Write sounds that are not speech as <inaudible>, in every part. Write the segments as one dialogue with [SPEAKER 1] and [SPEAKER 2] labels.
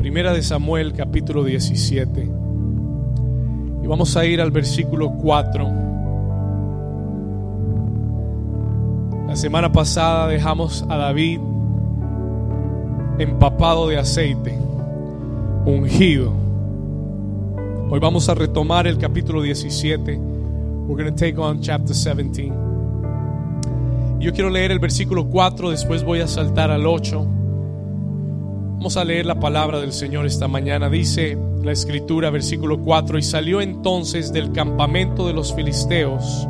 [SPEAKER 1] Primera de Samuel capítulo 17. Y vamos a ir al versículo 4. La semana pasada dejamos a David empapado de aceite, ungido. Hoy vamos a retomar el capítulo 17. We're going to take on chapter 17. Yo quiero leer el versículo 4, después voy a saltar al 8. Vamos a leer la palabra del Señor esta mañana. Dice la escritura, versículo 4, y salió entonces del campamento de los filisteos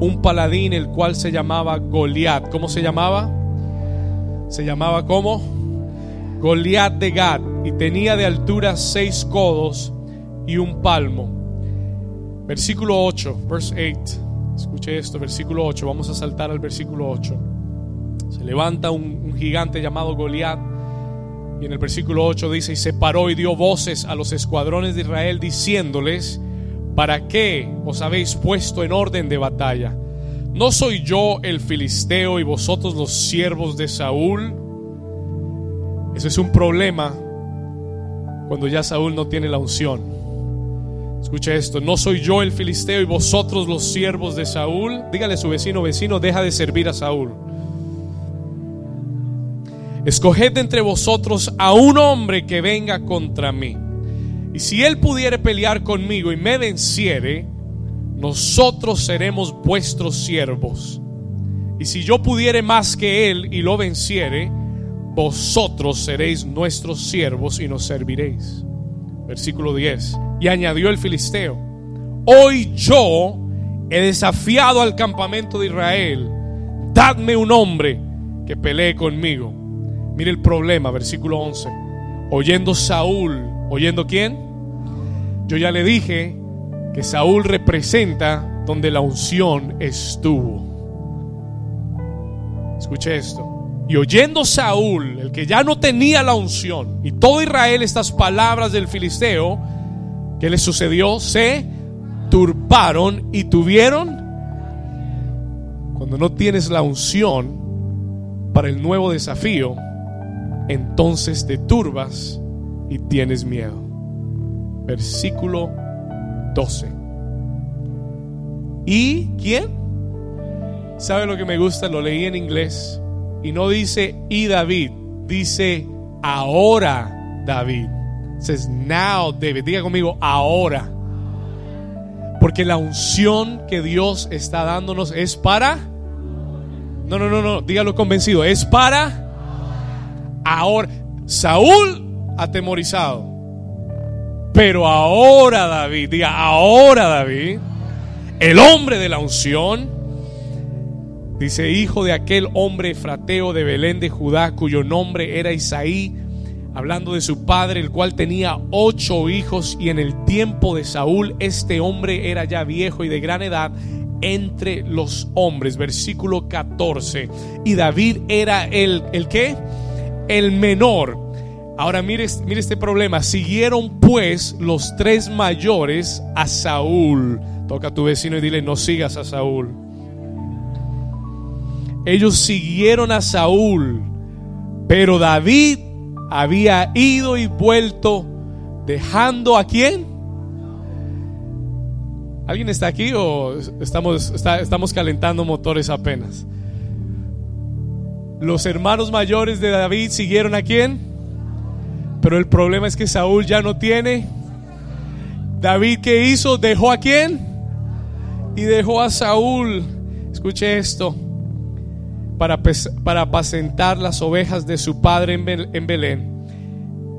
[SPEAKER 1] un paladín el cual se llamaba Goliat. ¿Cómo se llamaba? Se llamaba como Goliat de Gad y tenía de altura seis codos y un palmo. Versículo 8, verse 8. Escuche esto, versículo 8. Vamos a saltar al versículo 8. Se levanta un, un gigante llamado Goliat. Y en el versículo 8 dice, y se paró y dio voces a los escuadrones de Israel diciéndoles, ¿para qué os habéis puesto en orden de batalla? ¿No soy yo el filisteo y vosotros los siervos de Saúl? Eso es un problema cuando ya Saúl no tiene la unción. Escucha esto, no soy yo el filisteo y vosotros los siervos de Saúl. Dígale a su vecino, vecino, deja de servir a Saúl. Escoged entre vosotros a un hombre que venga contra mí. Y si él pudiere pelear conmigo y me venciere, nosotros seremos vuestros siervos. Y si yo pudiere más que él y lo venciere, vosotros seréis nuestros siervos y nos serviréis. Versículo 10. Y añadió el filisteo, hoy yo he desafiado al campamento de Israel, dadme un hombre que pelee conmigo. Mire el problema, versículo 11. Oyendo Saúl, oyendo quién? Yo ya le dije que Saúl representa donde la unción estuvo. Escuche esto. Y oyendo Saúl, el que ya no tenía la unción, y todo Israel estas palabras del filisteo, ¿qué le sucedió? Se turbaron y tuvieron. Cuando no tienes la unción para el nuevo desafío, entonces te turbas y tienes miedo. Versículo 12. ¿Y quién? ¿Sabe lo que me gusta? Lo leí en inglés. Y no dice y David, dice ahora David. Says now David. Diga conmigo ahora. Porque la unción que Dios está dándonos es para. No, no, no, no. Dígalo convencido. Es para. Ahora. Saúl atemorizado. Pero ahora David. Diga ahora David. El hombre de la unción Dice, hijo de aquel hombre frateo de Belén de Judá, cuyo nombre era Isaí, hablando de su padre, el cual tenía ocho hijos, y en el tiempo de Saúl este hombre era ya viejo y de gran edad entre los hombres. Versículo 14. Y David era el, ¿el qué? El menor. Ahora mire, este problema. Siguieron pues los tres mayores a Saúl. Toca a tu vecino y dile, no sigas a Saúl. Ellos siguieron a Saúl, pero David había ido y vuelto dejando a quién? ¿Alguien está aquí o estamos, estamos calentando motores apenas? Los hermanos mayores de David siguieron a quién? Pero el problema es que Saúl ya no tiene. David, ¿qué hizo? ¿Dejó a quién? Y dejó a Saúl. Escuche esto para, para apacentar las ovejas de su padre en Belén.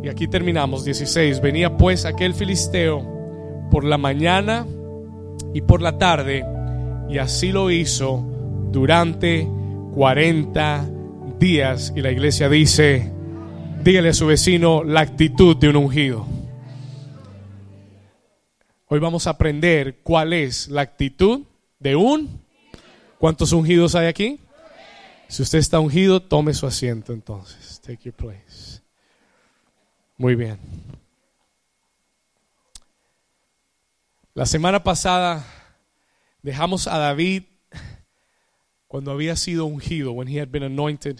[SPEAKER 1] Y aquí terminamos, 16. Venía pues aquel filisteo por la mañana y por la tarde, y así lo hizo durante 40 días. Y la iglesia dice, dígale a su vecino la actitud de un ungido. Hoy vamos a aprender cuál es la actitud de un... ¿Cuántos ungidos hay aquí? Si usted está ungido, tome su asiento entonces. Take your place. Muy bien. La semana pasada dejamos a David cuando había sido ungido, when he had been anointed.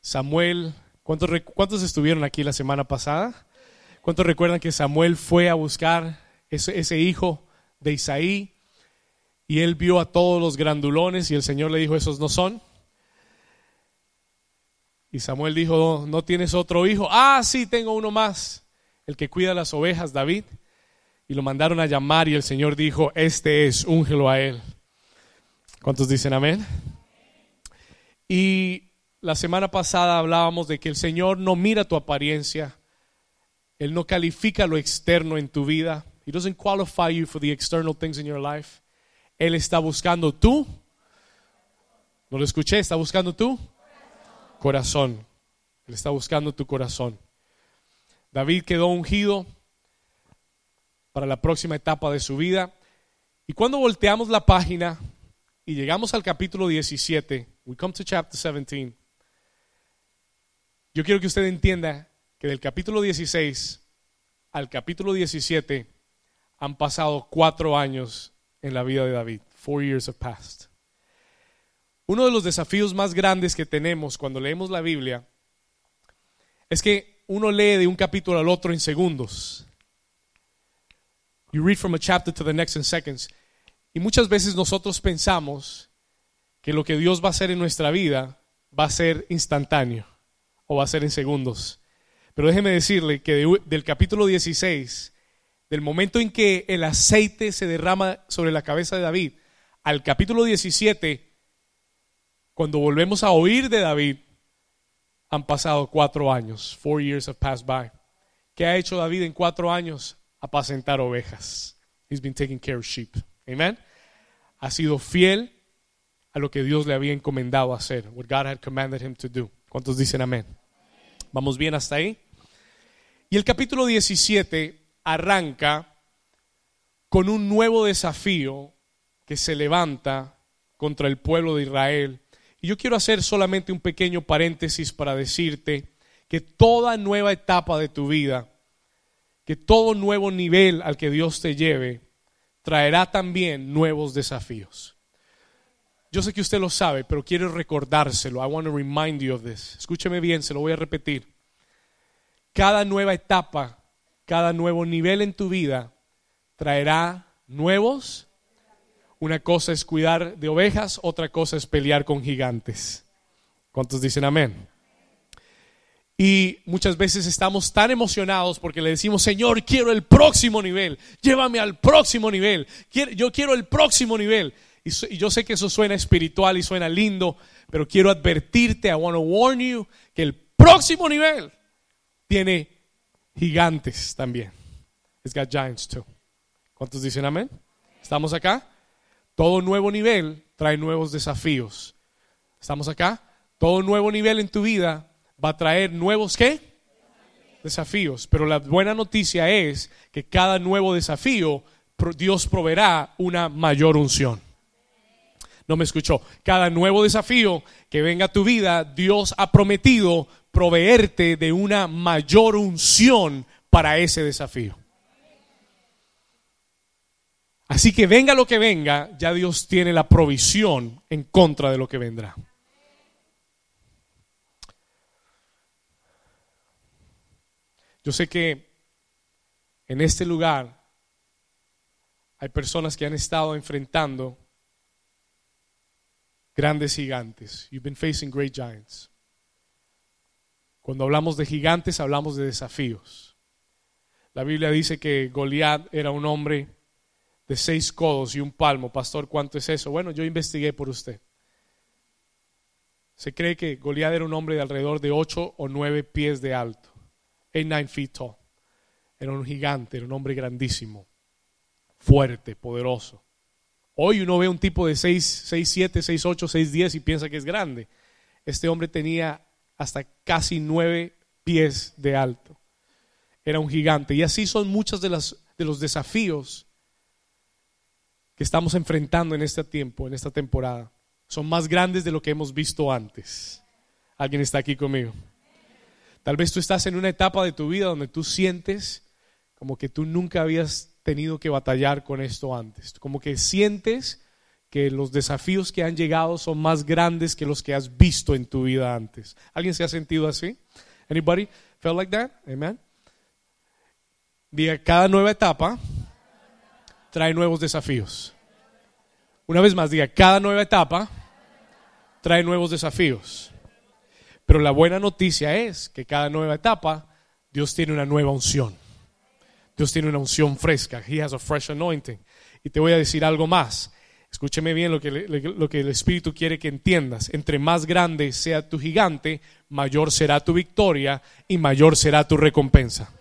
[SPEAKER 1] Samuel ¿Cuántos, cuántos estuvieron aquí la semana pasada? ¿Cuántos recuerdan que Samuel fue a buscar ese, ese hijo de Isaí y él vio a todos los grandulones y el Señor le dijo, esos no son? Y Samuel dijo, ¿no tienes otro hijo? Ah, sí, tengo uno más, el que cuida las ovejas, David. Y lo mandaron a llamar y el Señor dijo, este es, úngelo a él. ¿Cuántos dicen amén? Y la semana pasada hablábamos de que el Señor no mira tu apariencia, Él no califica lo externo en tu vida. He doesn't qualify you for the external things in your life. Él está buscando tú. No lo escuché, está buscando tú corazón. Él está buscando tu corazón. David quedó ungido para la próxima etapa de su vida. Y cuando volteamos la página y llegamos al capítulo 17, we come to chapter 17, yo quiero que usted entienda que del capítulo 16 al capítulo 17 han pasado cuatro años en la vida de David. Four years have passed. Uno de los desafíos más grandes que tenemos cuando leemos la Biblia es que uno lee de un capítulo al otro en segundos. You read from a chapter to the next in seconds. Y muchas veces nosotros pensamos que lo que Dios va a hacer en nuestra vida va a ser instantáneo o va a ser en segundos. Pero déjeme decirle que de- del capítulo 16, del momento en que el aceite se derrama sobre la cabeza de David, al capítulo 17, cuando volvemos a oír de David, han pasado cuatro años. Four years have passed by. ¿Qué ha hecho David en cuatro años? Apacentar ovejas. He's been taking care of sheep. Amen. Ha sido fiel a lo que Dios le había encomendado hacer. What God had commanded him to do. ¿Cuántos dicen amén? ¿Vamos bien hasta ahí? Y el capítulo 17 arranca con un nuevo desafío que se levanta contra el pueblo de Israel. Y yo quiero hacer solamente un pequeño paréntesis para decirte que toda nueva etapa de tu vida, que todo nuevo nivel al que Dios te lleve, traerá también nuevos desafíos. Yo sé que usted lo sabe, pero quiero recordárselo. I want to remind you of this. Escúcheme bien, se lo voy a repetir. Cada nueva etapa, cada nuevo nivel en tu vida traerá nuevos. Una cosa es cuidar de ovejas, otra cosa es pelear con gigantes. ¿Cuántos dicen amén? Y muchas veces estamos tan emocionados porque le decimos, Señor, quiero el próximo nivel, llévame al próximo nivel, yo quiero el próximo nivel. Y yo sé que eso suena espiritual y suena lindo, pero quiero advertirte, I want to warn you, que el próximo nivel tiene gigantes también. It's got giants too. ¿Cuántos dicen amén? ¿Estamos acá? Todo nuevo nivel trae nuevos desafíos. ¿Estamos acá? Todo nuevo nivel en tu vida va a traer nuevos qué? Desafíos. Pero la buena noticia es que cada nuevo desafío Dios proveerá una mayor unción. No me escuchó. Cada nuevo desafío que venga a tu vida, Dios ha prometido proveerte de una mayor unción para ese desafío. Así que venga lo que venga, ya Dios tiene la provisión en contra de lo que vendrá. Yo sé que en este lugar hay personas que han estado enfrentando grandes gigantes. You've been facing great giants. Cuando hablamos de gigantes, hablamos de desafíos. La Biblia dice que Goliat era un hombre de seis codos y un palmo. Pastor, ¿cuánto es eso? Bueno, yo investigué por usted. Se cree que Goliat era un hombre de alrededor de ocho o nueve pies de alto. Eight, nine feet tall. Era un gigante, era un hombre grandísimo, fuerte, poderoso. Hoy uno ve un tipo de 6, 6, 7, 6, 8, 6, 10 y piensa que es grande. Este hombre tenía hasta casi nueve pies de alto. Era un gigante. Y así son muchos de, de los desafíos que estamos enfrentando en este tiempo, en esta temporada. Son más grandes de lo que hemos visto antes. ¿Alguien está aquí conmigo? Tal vez tú estás en una etapa de tu vida donde tú sientes como que tú nunca habías tenido que batallar con esto antes. Como que sientes que los desafíos que han llegado son más grandes que los que has visto en tu vida antes. ¿Alguien se ha sentido así? Anybody felt like that? Amen. Diga, cada nueva etapa trae nuevos desafíos. Una vez más, diga, cada nueva etapa trae nuevos desafíos. Pero la buena noticia es que cada nueva etapa Dios tiene una nueva unción. Dios tiene una unción fresca. He has a fresh anointing. Y te voy a decir algo más. Escúcheme bien lo que, lo que el Espíritu quiere que entiendas. Entre más grande sea tu gigante, mayor será tu victoria y mayor será tu recompensa.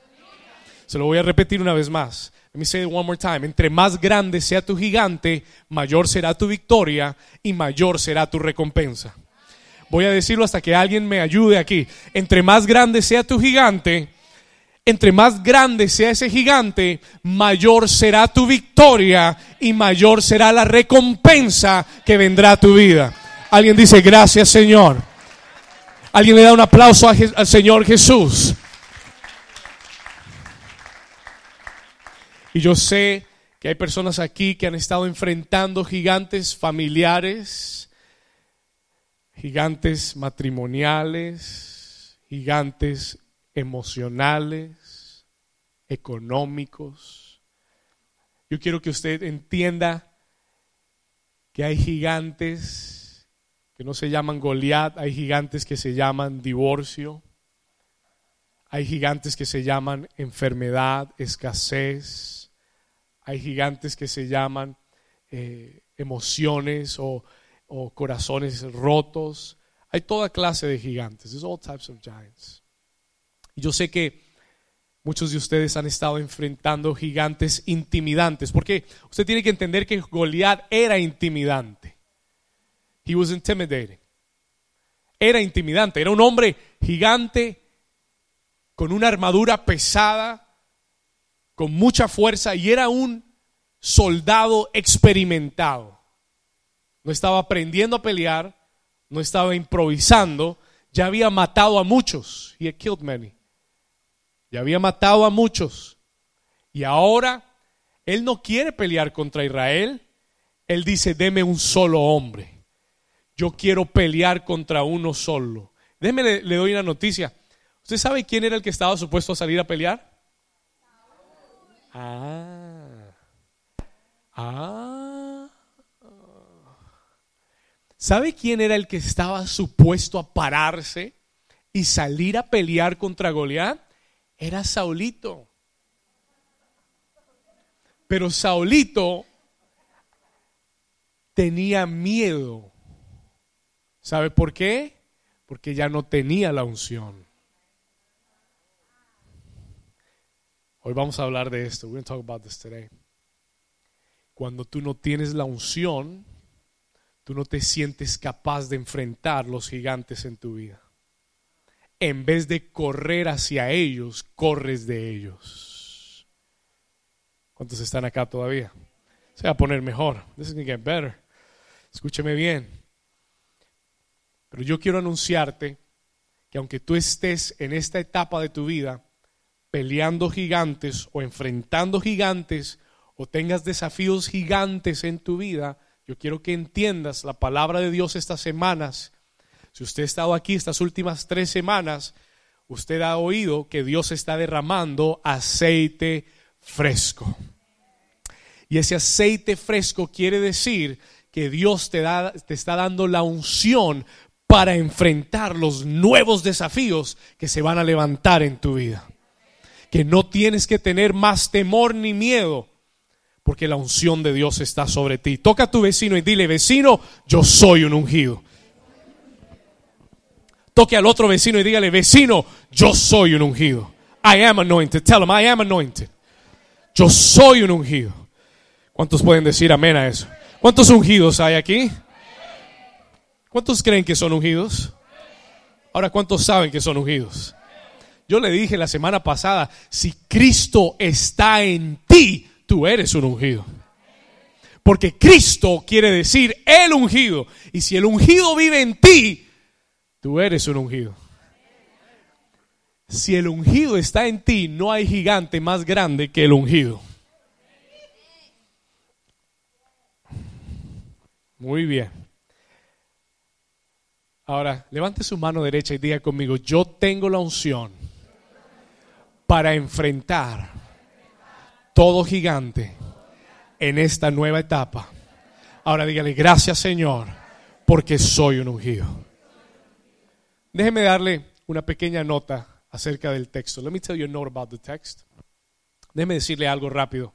[SPEAKER 1] Se lo voy a repetir una vez más. Let me say it one more time. Entre más grande sea tu gigante, mayor será tu victoria y mayor será tu recompensa. Voy a decirlo hasta que alguien me ayude aquí. Entre más grande sea tu gigante, entre más grande sea ese gigante, mayor será tu victoria y mayor será la recompensa que vendrá a tu vida. Alguien dice, gracias Señor. Alguien le da un aplauso al Señor Jesús. Y yo sé que hay personas aquí que han estado enfrentando gigantes familiares, gigantes matrimoniales, gigantes emocionales, económicos. Yo quiero que usted entienda que hay gigantes que no se llaman Goliat, hay gigantes que se llaman divorcio, hay gigantes que se llaman enfermedad, escasez, hay gigantes que se llaman eh, emociones o, o corazones rotos. Hay toda clase de gigantes. There's all types of giants. Yo sé que muchos de ustedes han estado enfrentando gigantes intimidantes, porque usted tiene que entender que Goliat era intimidante. He was intimidating. Era intimidante, era un hombre gigante con una armadura pesada, con mucha fuerza y era un soldado experimentado. No estaba aprendiendo a pelear, no estaba improvisando, ya había matado a muchos. He had killed many. Ya había matado a muchos. Y ahora él no quiere pelear contra Israel. Él dice, deme un solo hombre. Yo quiero pelear contra uno solo. Déjeme, le, le doy una noticia. ¿Usted sabe quién era el que estaba supuesto a salir a pelear? Ah. Ah. ¿Sabe quién era el que estaba supuesto a pararse y salir a pelear contra Goliat? era Saulito. Pero Saulito tenía miedo. ¿Sabe por qué? Porque ya no tenía la unción. Hoy vamos a hablar de esto. We're going to talk about this today. Cuando tú no tienes la unción, tú no te sientes capaz de enfrentar los gigantes en tu vida en vez de correr hacia ellos, corres de ellos. ¿Cuántos están acá todavía? Se va a poner mejor. This is going get better. Escúcheme bien. Pero yo quiero anunciarte que aunque tú estés en esta etapa de tu vida peleando gigantes o enfrentando gigantes o tengas desafíos gigantes en tu vida, yo quiero que entiendas la palabra de Dios estas semanas si usted ha estado aquí estas últimas tres semanas, usted ha oído que Dios está derramando aceite fresco. Y ese aceite fresco quiere decir que Dios te, da, te está dando la unción para enfrentar los nuevos desafíos que se van a levantar en tu vida. Que no tienes que tener más temor ni miedo, porque la unción de Dios está sobre ti. Toca a tu vecino y dile, vecino, yo soy un ungido. Toque al otro vecino y dígale, vecino, yo soy un ungido. I am anointed. Tell him, I am anointed. Yo soy un ungido. ¿Cuántos pueden decir amén a eso? ¿Cuántos ungidos hay aquí? ¿Cuántos creen que son ungidos? Ahora, ¿cuántos saben que son ungidos? Yo le dije la semana pasada, si Cristo está en ti, tú eres un ungido. Porque Cristo quiere decir el ungido. Y si el ungido vive en ti, Tú eres un ungido. Si el ungido está en ti, no hay gigante más grande que el ungido. Muy bien. Ahora, levante su mano derecha y diga conmigo, yo tengo la unción para enfrentar todo gigante en esta nueva etapa. Ahora dígale, gracias Señor, porque soy un ungido. Déjeme darle una pequeña nota acerca del texto. Let me tell you a note about the text. Déjeme decirle algo rápido.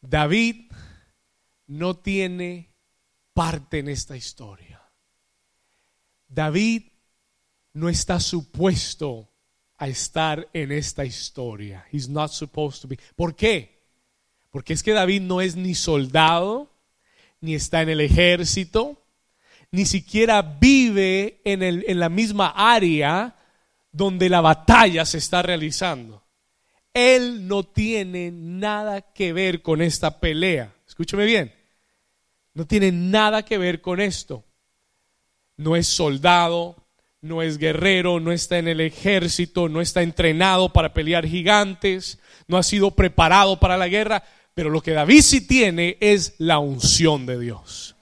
[SPEAKER 1] David no tiene parte en esta historia. David no está supuesto a estar en esta historia. He's not supposed to be. ¿Por qué? Porque es que David no es ni soldado, ni está en el ejército, ni siquiera vive en, el, en la misma área donde la batalla se está realizando. Él no tiene nada que ver con esta pelea. Escúcheme bien. No tiene nada que ver con esto. No es soldado, no es guerrero, no está en el ejército, no está entrenado para pelear gigantes, no ha sido preparado para la guerra, pero lo que David sí tiene es la unción de Dios.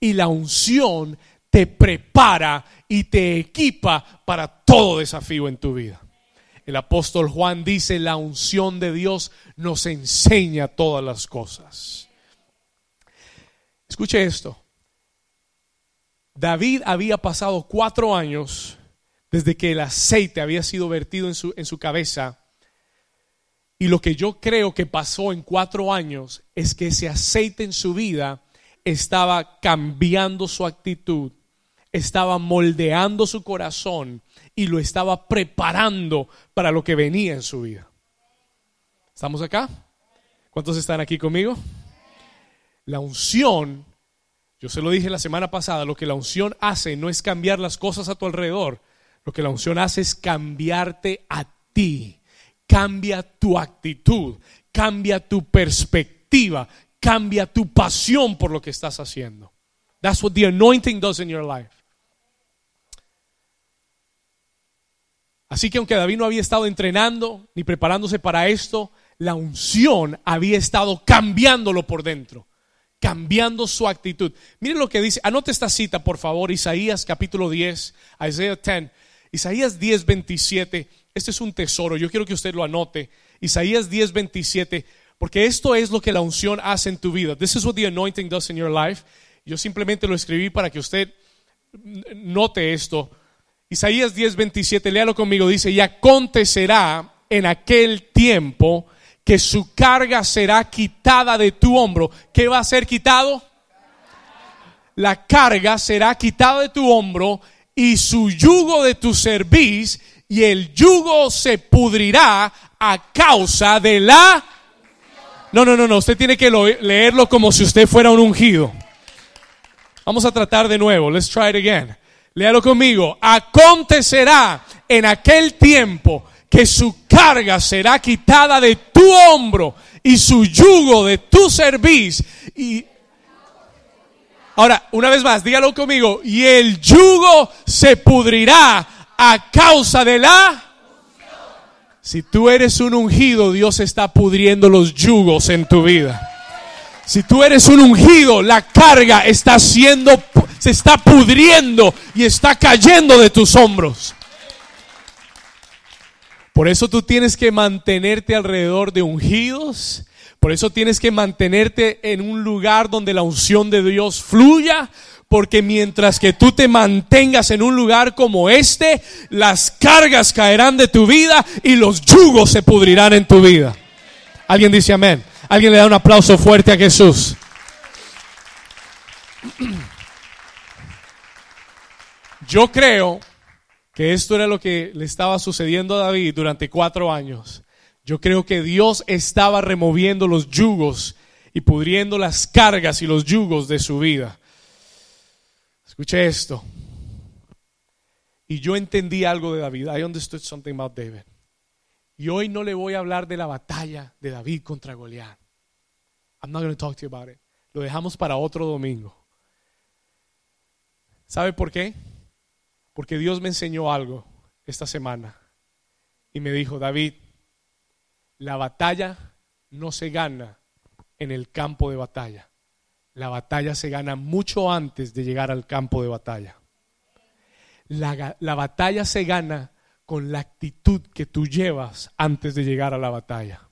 [SPEAKER 1] Y la unción te prepara y te equipa para todo desafío en tu vida. El apóstol Juan dice, la unción de Dios nos enseña todas las cosas. Escuche esto. David había pasado cuatro años desde que el aceite había sido vertido en su, en su cabeza. Y lo que yo creo que pasó en cuatro años es que ese aceite en su vida estaba cambiando su actitud, estaba moldeando su corazón y lo estaba preparando para lo que venía en su vida. ¿Estamos acá? ¿Cuántos están aquí conmigo? La unción yo se lo dije la semana pasada, lo que la unción hace no es cambiar las cosas a tu alrededor, lo que la unción hace es cambiarte a ti, cambia tu actitud, cambia tu perspectiva, cambia tu pasión por lo que estás haciendo. That's what the anointing does in your life. Así que aunque David no había estado entrenando ni preparándose para esto, la unción había estado cambiándolo por dentro cambiando su actitud. Miren lo que dice, anote esta cita por favor, Isaías capítulo 10, Isaías 10, Isaías 10, 27, este es un tesoro, yo quiero que usted lo anote, Isaías 10, 27, porque esto es lo que la unción hace en tu vida. This is what the anointing does in your life. Yo simplemente lo escribí para que usted note esto. Isaías 10, 27, léalo conmigo, dice, y acontecerá en aquel tiempo que su carga será quitada de tu hombro. ¿Qué va a ser quitado? La carga será quitada de tu hombro y su yugo de tu cerviz y el yugo se pudrirá a causa de la... No, no, no, no, usted tiene que leerlo como si usted fuera un ungido. Vamos a tratar de nuevo. Let's try it again. Léalo conmigo. Acontecerá en aquel tiempo que su carga será quitada de tu hombro y su yugo de tu cerviz. Y ahora, una vez más, dígalo conmigo. Y el yugo se pudrirá a causa de la. Si tú eres un ungido, Dios está pudriendo los yugos en tu vida. Si tú eres un ungido, la carga está siendo, se está pudriendo y está cayendo de tus hombros. Por eso tú tienes que mantenerte alrededor de ungidos. Por eso tienes que mantenerte en un lugar donde la unción de Dios fluya. Porque mientras que tú te mantengas en un lugar como este, las cargas caerán de tu vida y los yugos se pudrirán en tu vida. Alguien dice amén. Alguien le da un aplauso fuerte a Jesús. Yo creo que esto era lo que le estaba sucediendo a David durante cuatro años. Yo creo que Dios estaba removiendo los yugos y pudriendo las cargas y los yugos de su vida. Escuche esto. Y yo entendí algo de David. I understood something about David. Y hoy no le voy a hablar de la batalla de David contra Goliat. I'm not going to talk to you about it. Lo dejamos para otro domingo. ¿Sabe por qué? Porque Dios me enseñó algo esta semana y me dijo, David, la batalla no se gana en el campo de batalla. La batalla se gana mucho antes de llegar al campo de batalla. La, la batalla se gana con la actitud que tú llevas antes de llegar a la batalla.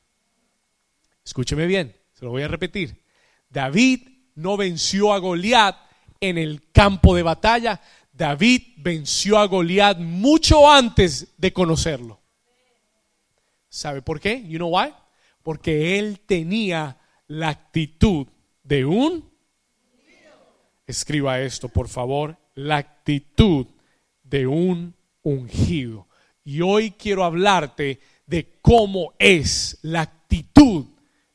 [SPEAKER 1] Escúcheme bien, se lo voy a repetir. David no venció a Goliat en el campo de batalla. David venció a Goliat mucho antes de conocerlo. ¿Sabe por qué? You know why? Porque él tenía la actitud de un Escriba esto, por favor, la actitud de un ungido. Y hoy quiero hablarte de cómo es la actitud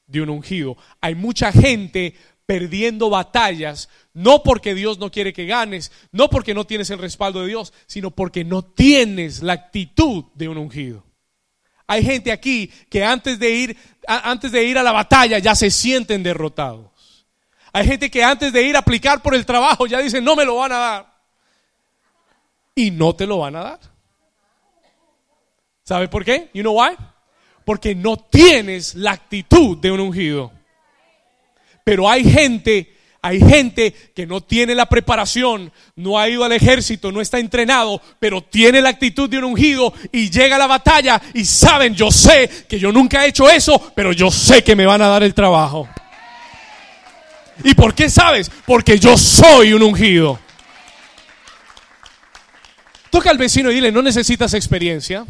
[SPEAKER 1] de un ungido. Hay mucha gente perdiendo batallas, no porque Dios no quiere que ganes, no porque no tienes el respaldo de Dios, sino porque no tienes la actitud de un ungido. Hay gente aquí que antes de ir, antes de ir a la batalla ya se sienten derrotados. Hay gente que antes de ir a aplicar por el trabajo ya dicen, no me lo van a dar. Y no te lo van a dar. ¿Sabe por qué? You know why? Porque no tienes la actitud de un ungido. Pero hay gente, hay gente que no tiene la preparación, no ha ido al ejército, no está entrenado, pero tiene la actitud de un ungido y llega a la batalla y saben, yo sé que yo nunca he hecho eso, pero yo sé que me van a dar el trabajo. ¿Y por qué sabes? Porque yo soy un ungido. Toca al vecino y dile, no necesitas experiencia,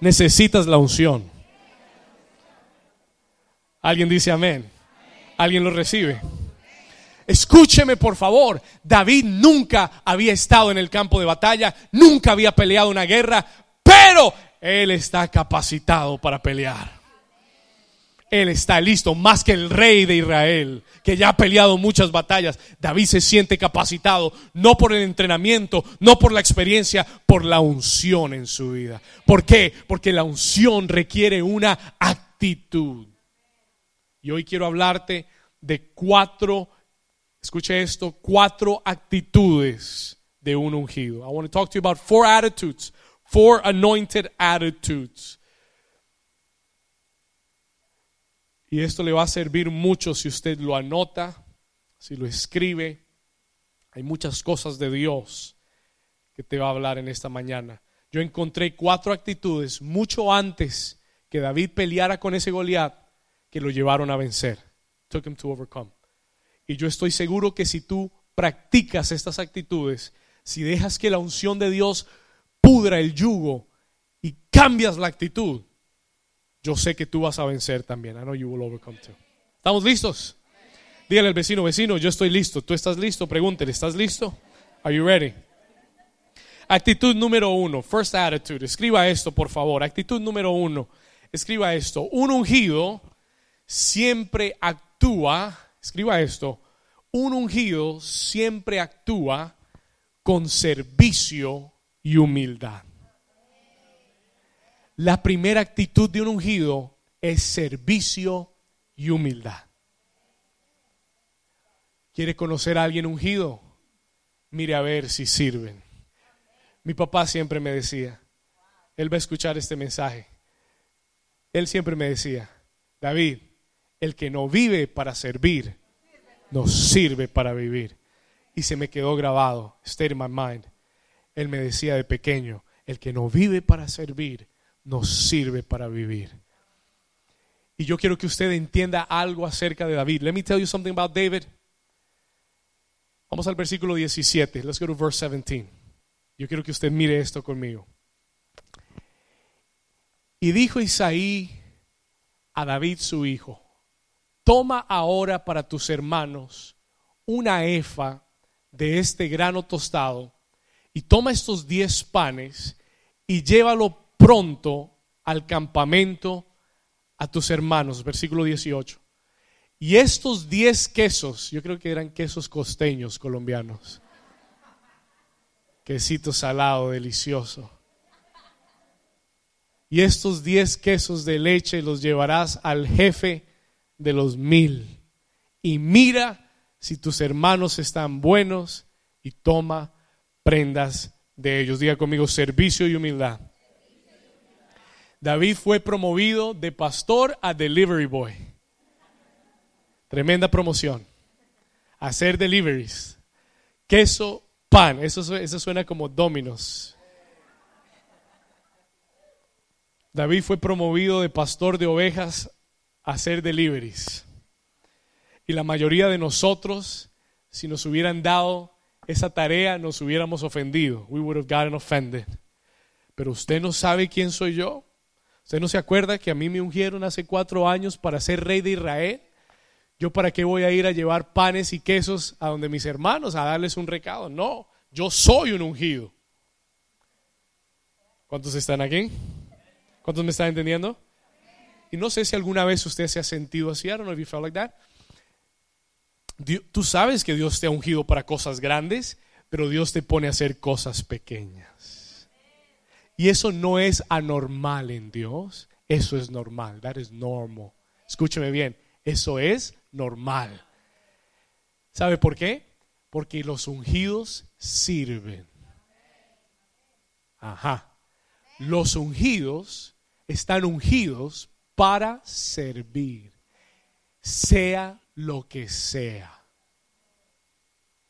[SPEAKER 1] necesitas la unción. Alguien dice amén. ¿Alguien lo recibe? Escúcheme por favor, David nunca había estado en el campo de batalla, nunca había peleado una guerra, pero él está capacitado para pelear. Él está listo, más que el rey de Israel, que ya ha peleado muchas batallas. David se siente capacitado, no por el entrenamiento, no por la experiencia, por la unción en su vida. ¿Por qué? Porque la unción requiere una actitud. Y hoy quiero hablarte de cuatro, escuche esto, cuatro actitudes de un ungido. I want to talk to you about four attitudes, four anointed attitudes. Y esto le va a servir mucho si usted lo anota, si lo escribe. Hay muchas cosas de Dios que te va a hablar en esta mañana. Yo encontré cuatro actitudes mucho antes que David peleara con ese Goliat que lo llevaron a vencer. Took him to overcome. Y yo estoy seguro que si tú practicas estas actitudes, si dejas que la unción de Dios pudra el yugo y cambias la actitud, yo sé que tú vas a vencer también. I know you will overcome too. ¿Estamos listos? Dígale al vecino, vecino, yo estoy listo. ¿Tú estás listo? Pregúntele, ¿estás listo? Are you ready? Actitud número uno, first attitude. Escriba esto, por favor. Actitud número uno. Escriba esto. Un ungido siempre actúa, escriba esto, un ungido siempre actúa con servicio y humildad. La primera actitud de un ungido es servicio y humildad. ¿Quiere conocer a alguien ungido? Mire a ver si sirven. Mi papá siempre me decía, él va a escuchar este mensaje. Él siempre me decía, David, el que no vive para servir, no sirve para vivir. Y se me quedó grabado, stay in my mind. Él me decía de pequeño, el que no vive para servir, no sirve para vivir. Y yo quiero que usted entienda algo acerca de David. Let me tell you something about David. Vamos al versículo 17. Let's go to verse 17. Yo quiero que usted mire esto conmigo. Y dijo Isaí a David su hijo, toma ahora para tus hermanos una efa de este grano tostado y toma estos diez panes y llévalo pronto al campamento a tus hermanos. Versículo 18. Y estos diez quesos, yo creo que eran quesos costeños colombianos. Quesito salado, delicioso. Y estos diez quesos de leche los llevarás al jefe de los mil. Y mira si tus hermanos están buenos y toma prendas de ellos. Diga conmigo, servicio y humildad. David fue promovido de pastor a delivery boy. Tremenda promoción. Hacer deliveries. Queso pan. Eso, eso suena como dominos. David fue promovido de pastor de ovejas hacer deliveries. Y la mayoría de nosotros, si nos hubieran dado esa tarea, nos hubiéramos ofendido. We would have gotten offended. Pero usted no sabe quién soy yo. ¿Usted no se acuerda que a mí me ungieron hace cuatro años para ser rey de Israel? ¿Yo para qué voy a ir a llevar panes y quesos a donde mis hermanos a darles un recado? No, yo soy un ungido. ¿Cuántos están aquí? ¿Cuántos me están entendiendo? Y no sé si alguna vez usted se ha sentido así. I don't know if you felt like that. Tú sabes que Dios te ha ungido para cosas grandes, pero Dios te pone a hacer cosas pequeñas. Y eso no es anormal en Dios, eso es normal, that is normal. Escúcheme bien, eso es normal. ¿Sabe por qué? Porque los ungidos sirven. Ajá. Los ungidos están ungidos para servir, sea lo que sea.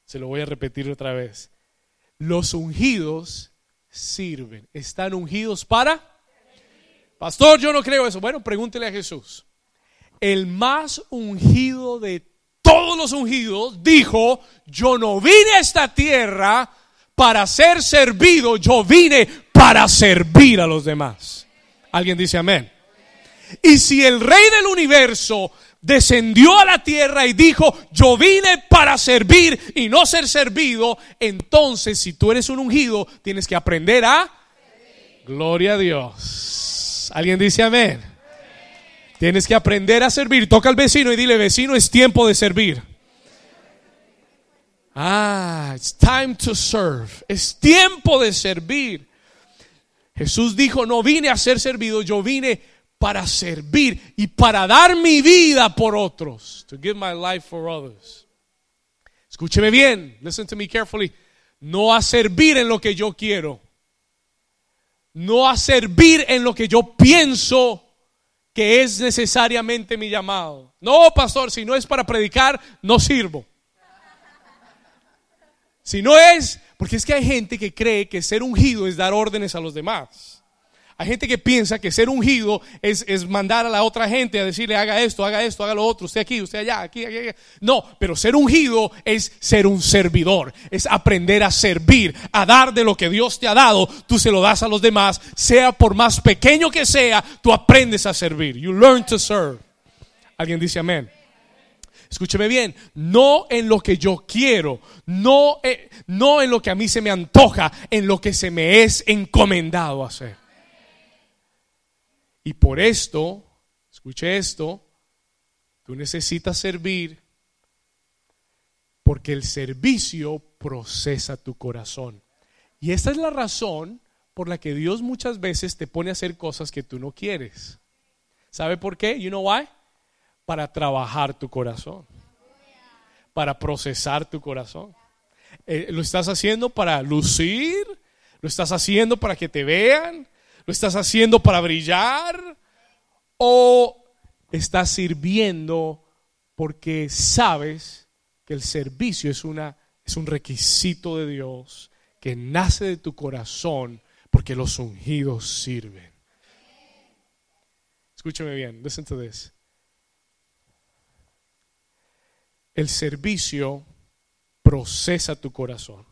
[SPEAKER 1] Se lo voy a repetir otra vez. Los ungidos sirven, están ungidos para... Pastor, yo no creo eso. Bueno, pregúntele a Jesús. El más ungido de todos los ungidos dijo, yo no vine a esta tierra para ser servido, yo vine para servir a los demás. ¿Alguien dice amén? Y si el rey del universo descendió a la tierra y dijo, yo vine para servir y no ser servido, entonces si tú eres un ungido, tienes que aprender a... Gloria a Dios. ¿Alguien dice amén? Tienes que aprender a servir. Toca al vecino y dile, vecino, es tiempo de servir. Ah, it's time to serve. Es tiempo de servir. Jesús dijo, no vine a ser servido, yo vine para servir y para dar mi vida por otros. To give my life for others. Escúcheme bien, listen to me carefully. No a servir en lo que yo quiero. No a servir en lo que yo pienso que es necesariamente mi llamado. No, pastor, si no es para predicar, no sirvo. Si no es, porque es que hay gente que cree que ser ungido es dar órdenes a los demás. Hay gente que piensa que ser ungido es, es, mandar a la otra gente a decirle haga esto, haga esto, haga lo otro, usted aquí, usted allá, aquí, aquí, aquí. No, pero ser ungido es ser un servidor, es aprender a servir, a dar de lo que Dios te ha dado, tú se lo das a los demás, sea por más pequeño que sea, tú aprendes a servir. You learn to serve. ¿Alguien dice amén? escúcheme bien, no en lo que yo quiero, no, eh, no en lo que a mí se me antoja, en lo que se me es encomendado hacer. Y por esto, escuche esto, tú necesitas servir porque el servicio procesa tu corazón. Y esta es la razón por la que Dios muchas veces te pone a hacer cosas que tú no quieres. ¿Sabe por qué? You know why? para trabajar tu corazón, para procesar tu corazón. Eh, lo estás haciendo para lucir, lo estás haciendo para que te vean, lo estás haciendo para brillar o estás sirviendo porque sabes que el servicio es una es un requisito de Dios que nace de tu corazón porque los ungidos sirven. Escúchame bien, listen to this. El servicio procesa tu corazón.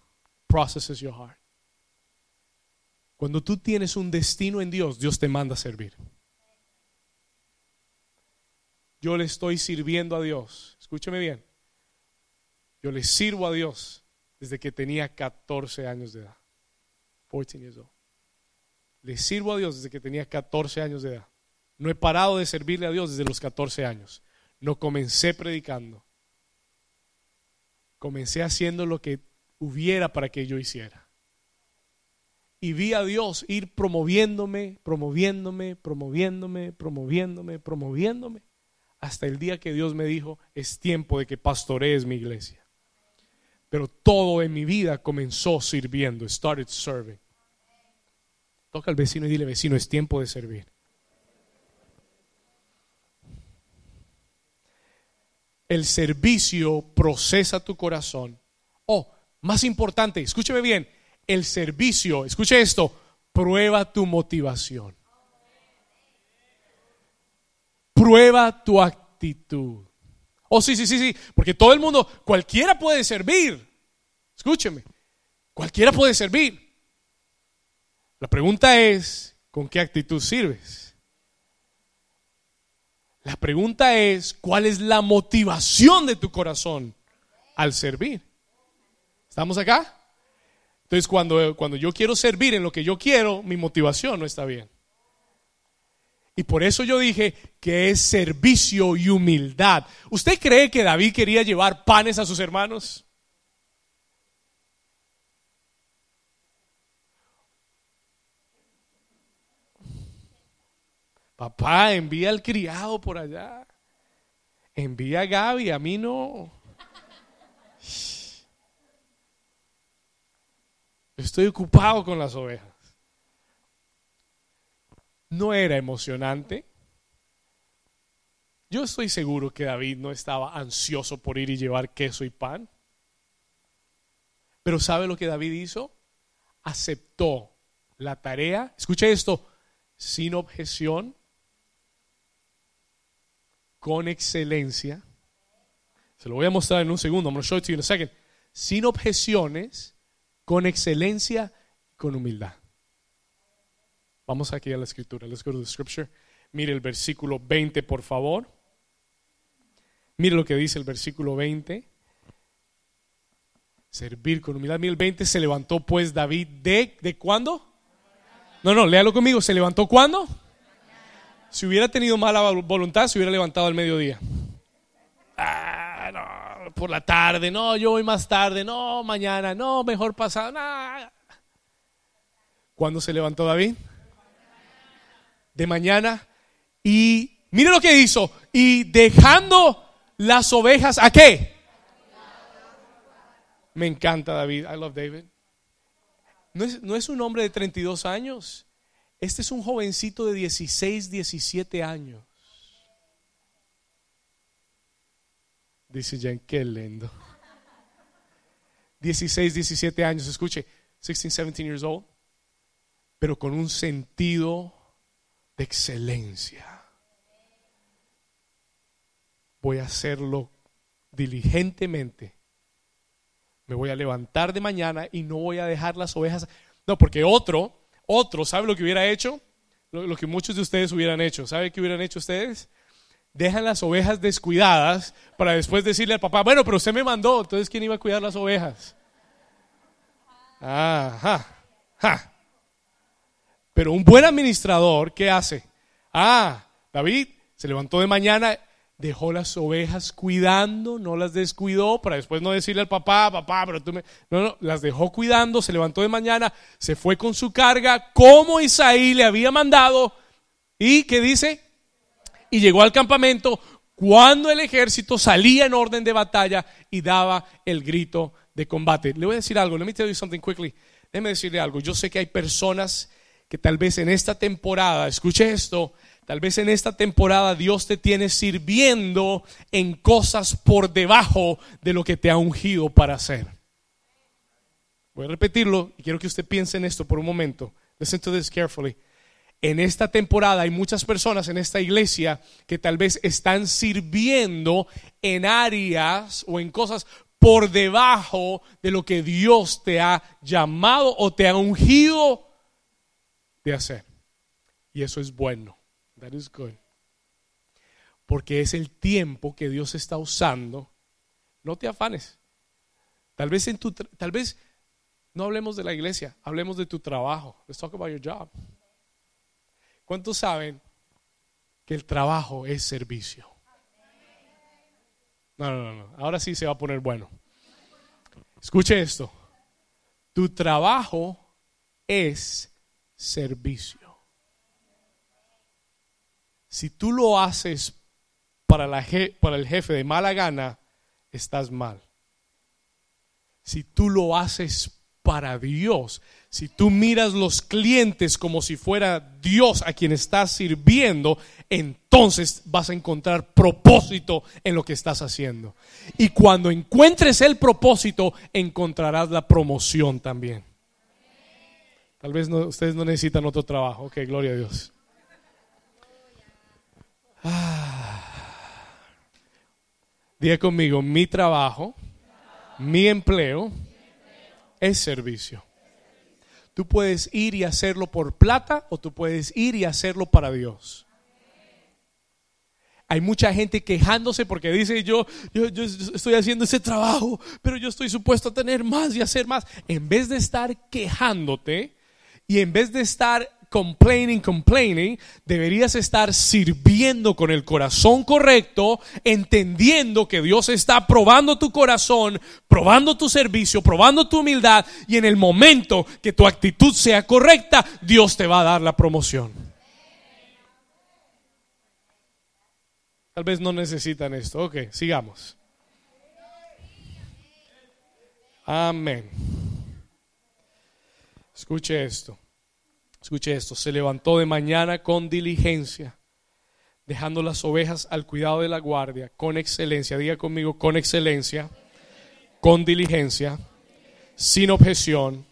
[SPEAKER 1] Processes your heart. Cuando tú tienes un destino en Dios, Dios te manda a servir. Yo le estoy sirviendo a Dios. Escúcheme bien. Yo le sirvo a Dios desde que tenía 14 años de edad. 14 years old. Le sirvo a Dios desde que tenía 14 años de edad. No he parado de servirle a Dios desde los 14 años. No comencé predicando comencé haciendo lo que hubiera para que yo hiciera. Y vi a Dios ir promoviéndome, promoviéndome, promoviéndome, promoviéndome, promoviéndome, hasta el día que Dios me dijo, es tiempo de que pastorees mi iglesia. Pero todo en mi vida comenzó sirviendo, started serving. Toca al vecino y dile, vecino, es tiempo de servir. el servicio procesa tu corazón. Oh, Más importante, escúcheme bien, el servicio, escuche esto, prueba tu motivación. Prueba tu actitud. Oh, sí, sí, sí, sí, porque todo el mundo, cualquiera puede servir. Escúcheme, cualquiera puede servir. La pregunta es, ¿con qué actitud sirves? La pregunta es, ¿cuál es la motivación de tu corazón al servir? ¿Estamos acá? Entonces, cuando, cuando yo quiero servir en lo que yo quiero, mi motivación no está bien. Y por eso yo dije que es servicio y humildad. ¿Usted cree que David quería llevar panes a sus hermanos? Papá, envía al criado por allá. Envía a Gaby, a mí no. Estoy ocupado con las ovejas. No era emocionante. Yo estoy seguro que David no estaba ansioso por ir y llevar queso y pan. Pero ¿sabe lo que David hizo? Aceptó la tarea, escuche esto, sin objeción, con excelencia. Se lo voy a mostrar en un segundo. I'm going to show it to you in a second. Sin objeciones, con excelencia y con humildad. Vamos aquí a la escritura. Let's go to the scripture. Mire el versículo 20, por favor. Mire lo que dice el versículo 20. Servir con humildad. Mire el 20. Se levantó pues David de, ¿de cuándo? No, no, léalo conmigo. ¿Se levantó cuándo? Si hubiera tenido mala voluntad, se hubiera levantado al mediodía. Por la tarde, no, yo voy más tarde, no, mañana, no, mejor pasado. nada. ¿Cuándo se levantó David? De mañana. Y mire lo que hizo. Y dejando las ovejas, ¿a qué? Me encanta David. I love David. No es, no es un hombre de 32 años. Este es un jovencito de 16, 17 años. Dice Jen, qué lindo. 16, 17 años, escuche, 16, 17 years old, pero con un sentido de excelencia. Voy a hacerlo diligentemente. Me voy a levantar de mañana y no voy a dejar las ovejas. No, porque otro otro, ¿sabe lo que hubiera hecho? Lo, que muchos de ustedes hubieran hecho. ¿Sabe qué hubieran hecho ustedes? Dejan las ovejas descuidadas para después decirle al papá, bueno, pero usted me mandó, entonces ¿quién iba a cuidar las ovejas? Ajá, Pero un buen administrador, ¿qué hace? Ah, David se levantó de mañana dejó las ovejas cuidando, no las descuidó para después no decirle al papá, papá, pero tú me... No, no, las dejó cuidando, se levantó de mañana, se fue con su carga, como Isaí le había mandado, y ¿qué dice? Y llegó al campamento cuando el ejército salía en orden de batalla y daba el grito de combate. Le voy a decir algo, let me tell you something quickly. Déjeme decirle algo, yo sé que hay personas que tal vez en esta temporada, escuche esto, Tal vez en esta temporada Dios te tiene sirviendo en cosas por debajo de lo que te ha ungido para hacer. Voy a repetirlo y quiero que usted piense en esto por un momento. Listen to this carefully. En esta temporada hay muchas personas en esta iglesia que tal vez están sirviendo en áreas o en cosas por debajo de lo que Dios te ha llamado o te ha ungido de hacer. Y eso es bueno. That is good. Porque es el tiempo que Dios está usando. No te afanes. Tal vez en tu tal vez no hablemos de la iglesia, hablemos de tu trabajo. Let's talk about your job. ¿Cuántos saben que el trabajo es servicio? No, no, no, Ahora sí se va a poner bueno. Escuche esto. Tu trabajo es servicio. Si tú lo haces para, la para el jefe de mala gana, estás mal. Si tú lo haces para Dios. Si tú miras los clientes como si fuera Dios a quien estás sirviendo, entonces vas a encontrar propósito en lo que estás haciendo. Y cuando encuentres el propósito, encontrarás la promoción también. Tal vez ustedes no necesitan otro trabajo. Ok, gloria a Dios. Ah. Diga conmigo, mi trabajo, mi empleo es servicio. Tú puedes ir y hacerlo por plata o tú puedes ir y hacerlo para Dios. Hay mucha gente quejándose porque dice yo, yo, yo, estoy haciendo ese trabajo, pero yo estoy supuesto a tener más y hacer más. En vez de estar quejándote y en vez de estar complaining, complaining, deberías estar sirviendo con el corazón correcto, entendiendo que Dios está probando tu corazón, probando tu servicio, probando tu humildad y en el momento que tu actitud sea correcta, Dios te va a dar la promoción. Tal vez no necesitan esto. Ok, sigamos. Amén. Escuche esto. Escuche esto, se levantó de mañana con diligencia, dejando las ovejas al cuidado de la guardia, con excelencia, diga conmigo, con excelencia, con diligencia, sin objeción,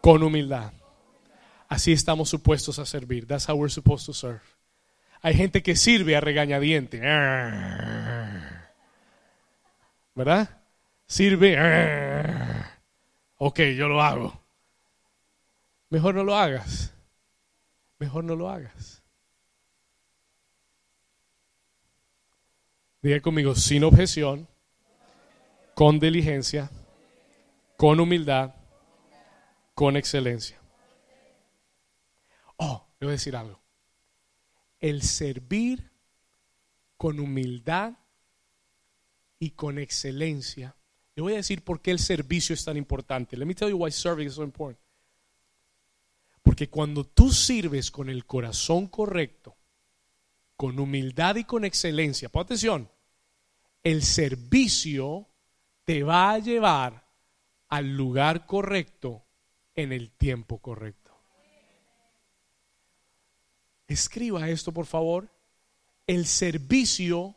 [SPEAKER 1] con humildad. Así estamos supuestos a servir. That's how we're supposed to serve. Hay gente que sirve a regañadiente. ¿Verdad? Sirve. Ok, yo lo hago. Mejor no lo hagas. Mejor no lo hagas. Diga conmigo, sin objeción, con diligencia, con humildad, con excelencia. Oh, le voy a decir algo. El servir con humildad y con excelencia. Le voy a decir por qué el servicio es tan importante. Let me tell you why serving is so important. Porque cuando tú sirves con el corazón correcto, con humildad y con excelencia, pon atención, el servicio te va a llevar al lugar correcto en el tiempo correcto. Escriba esto, por favor. El servicio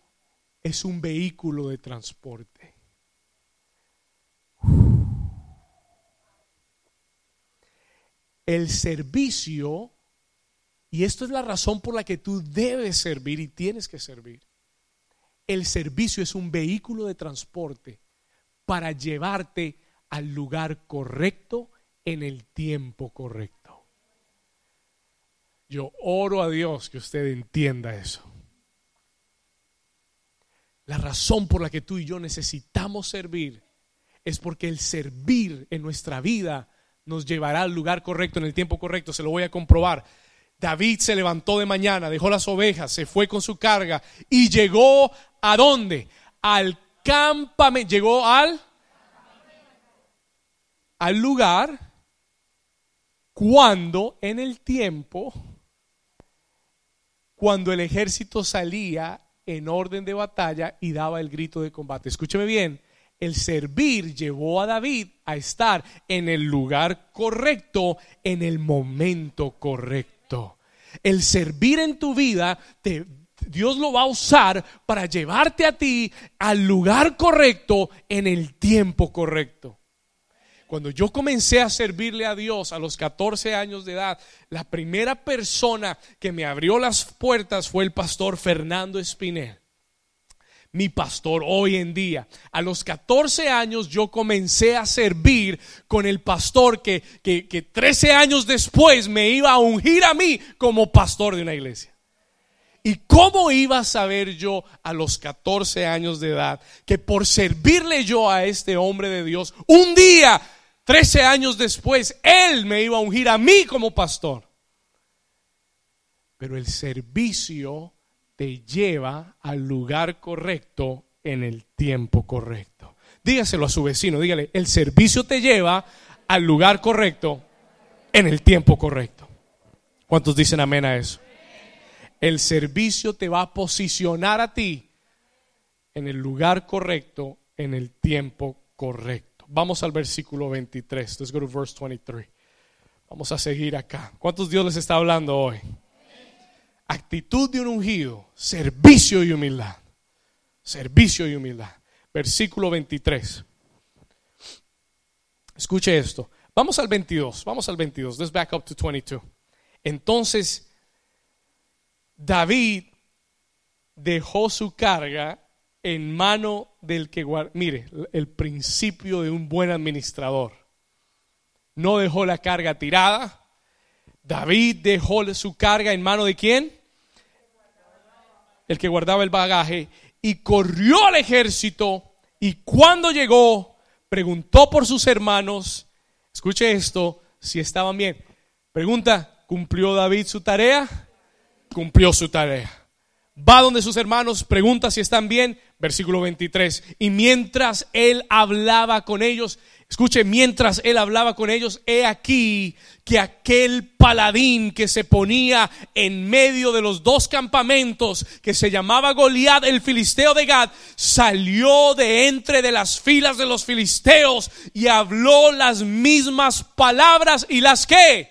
[SPEAKER 1] es un vehículo de transporte. El servicio, y esto es la razón por la que tú debes servir y tienes que servir. El servicio es un vehículo de transporte para llevarte al lugar correcto en el tiempo correcto. Yo oro a Dios que usted entienda eso. La razón por la que tú y yo necesitamos servir es porque el servir en nuestra vida nos llevará al lugar correcto en el tiempo correcto, se lo voy a comprobar. David se levantó de mañana, dejó las ovejas, se fue con su carga y llegó a dónde? Al campamento, llegó al al lugar cuando en el tiempo cuando el ejército salía en orden de batalla y daba el grito de combate. Escúcheme bien, el servir llevó a David a estar en el lugar correcto, en el momento correcto. El servir en tu vida, Dios lo va a usar para llevarte a ti al lugar correcto, en el tiempo correcto. Cuando yo comencé a servirle a Dios a los 14 años de edad, la primera persona que me abrió las puertas fue el pastor Fernando Espinel mi pastor hoy en día. A los 14 años yo comencé a servir con el pastor que, que, 13 años después me iba a ungir a mí como pastor de una iglesia. ¿Y cómo iba a saber yo a los 14 años de edad que por servirle yo a este hombre de Dios, un día, 13 años después, él me iba a ungir a mí como pastor? Pero el servicio te lleva al lugar correcto en el tiempo correcto. Dígaselo a su vecino, dígale, el servicio te lleva al lugar correcto en el tiempo correcto. ¿Cuántos dicen amén a eso? El servicio te va a posicionar a ti en el lugar correcto, en el tiempo correcto. Vamos al versículo 23. Let's go to verse 23. Vamos a seguir acá. ¿Cuántos Dios les está hablando hoy? Actitud de un ungido, servicio y humildad. Servicio y humildad. Versículo 23. Escuche esto. Vamos al 22. Vamos al 22. Let's back up to 22. Entonces, David dejó su carga en mano del que guarda. Mire, el principio de un buen administrador. No dejó la carga tirada. David dejó su carga en mano de quién? El que guardaba el bagaje. Y corrió al ejército. Y cuando llegó, preguntó por sus hermanos. Escuche esto, si estaban bien. Pregunta, ¿cumplió David su tarea? Cumplió su tarea va donde sus hermanos, pregunta si están bien, versículo 23. Y mientras él hablaba con ellos, escuche, mientras él hablaba con ellos, he aquí que aquel paladín que se ponía en medio de los dos campamentos, que se llamaba Goliat, el filisteo de Gad, salió de entre de las filas de los filisteos y habló las mismas palabras y las que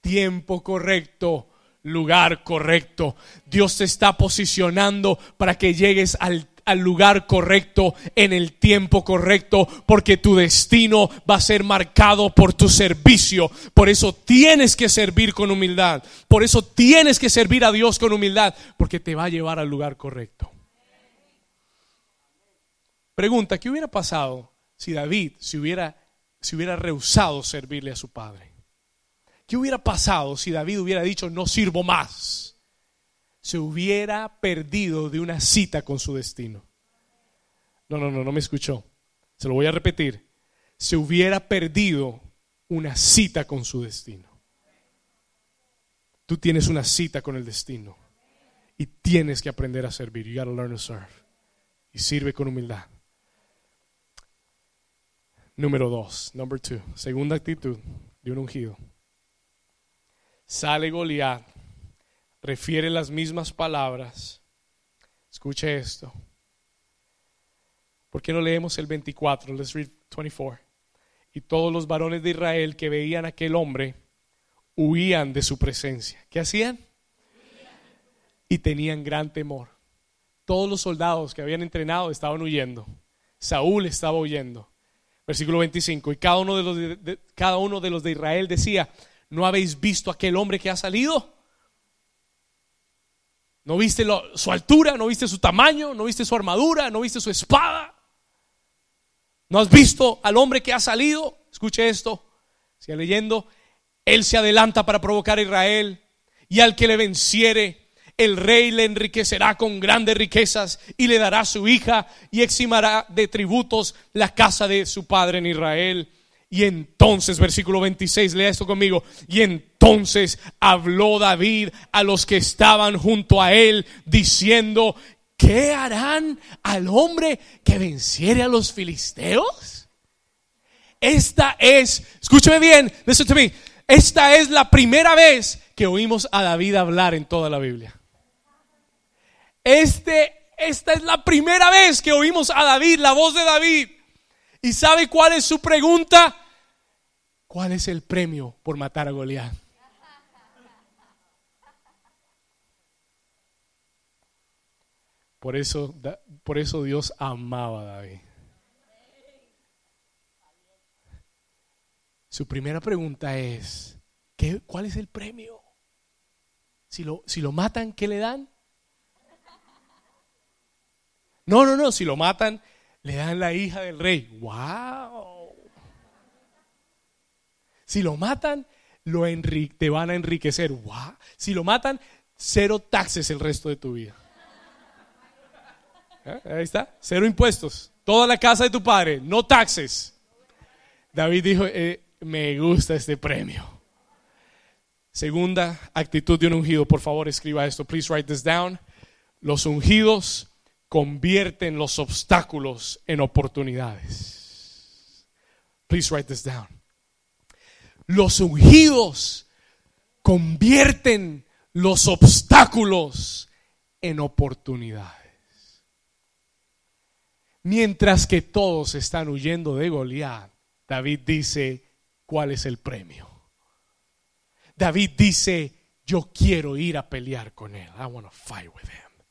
[SPEAKER 1] tiempo correcto, lugar correcto. Dios te está posicionando para que llegues al, lugar correcto en el tiempo correcto, porque tu destino va a ser marcado por tu servicio. Por eso tienes que servir con humildad. Por eso tienes que servir a Dios con humildad, porque te va a llevar al lugar correcto. Pregunta, ¿qué hubiera pasado si David se hubiera, hubiera rehusado servirle a su padre? ¿Qué hubiera pasado si David hubiera dicho no sirvo más? Se hubiera perdido de una cita con su destino. No, no, no, no me escuchó. Se lo voy a repetir. Se hubiera perdido una cita con su destino. Tú tienes una cita con el destino y tienes que aprender a servir. You gotta learn to serve. Y sirve con humildad. Número dos, number two, segunda actitud de un ungido. Sale Goliat, refiere las mismas palabras. Escuche esto. ¿Por qué no leemos el 24? Let's read 24. Y todos los varones de Israel que veían a aquel hombre huían de su presencia. ¿Qué hacían? Y tenían gran temor. Todos los soldados que habían entrenado estaban huyendo. Saúl estaba huyendo. Versículo 25. Y cada uno de los de, cada uno de, los de Israel decía, ¿No habéis visto aquel hombre que ha salido? ¿No viste su altura? ¿No viste su tamaño? ¿No viste su armadura? ¿No viste su espada? ¿No has visto al hombre que ha salido? Escuche esto. Sigue leyendo. Él se adelanta para provocar a Israel. Y al que le venciere, el rey le enriquecerá con grandes riquezas y le dará su hija y eximará de tributos la casa de su padre en Israel y entonces, versículo 26, lea esto conmigo. Y entonces habló David a los que estaban junto a él, diciendo, ¿qué harán al hombre que venciere a los filisteos? Esta es, escúcheme bien, listen to me, esta es la primera vez que oímos a David hablar en toda la Biblia. Este, esta es la primera vez que oímos a David, la voz de David. ¿Y sabe cuál es su pregunta? ¿Cuál es el premio por matar a Goliat? Por eso, por eso Dios amaba a David. Su primera pregunta es, ¿qué, ¿cuál es el premio? Si lo, si lo matan, ¿qué le dan? No, no, no, si lo matan, le dan la hija del rey. ¡Wow! Si lo matan, te van a enriquecer. Si lo matan, cero taxes el resto de tu vida. ¿Eh? Ahí está, cero impuestos. Toda la casa de tu padre, no taxes. David dijo, eh, me gusta este premio. Segunda actitud de un ungido, por favor escriba esto, please write this down. Los ungidos convierten los obstáculos en oportunidades. Please write this down los ungidos convierten los obstáculos en oportunidades. Mientras que todos están huyendo de Goliat, David dice, ¿cuál es el premio? David dice, yo quiero ir a pelear con él. I want to fight with him.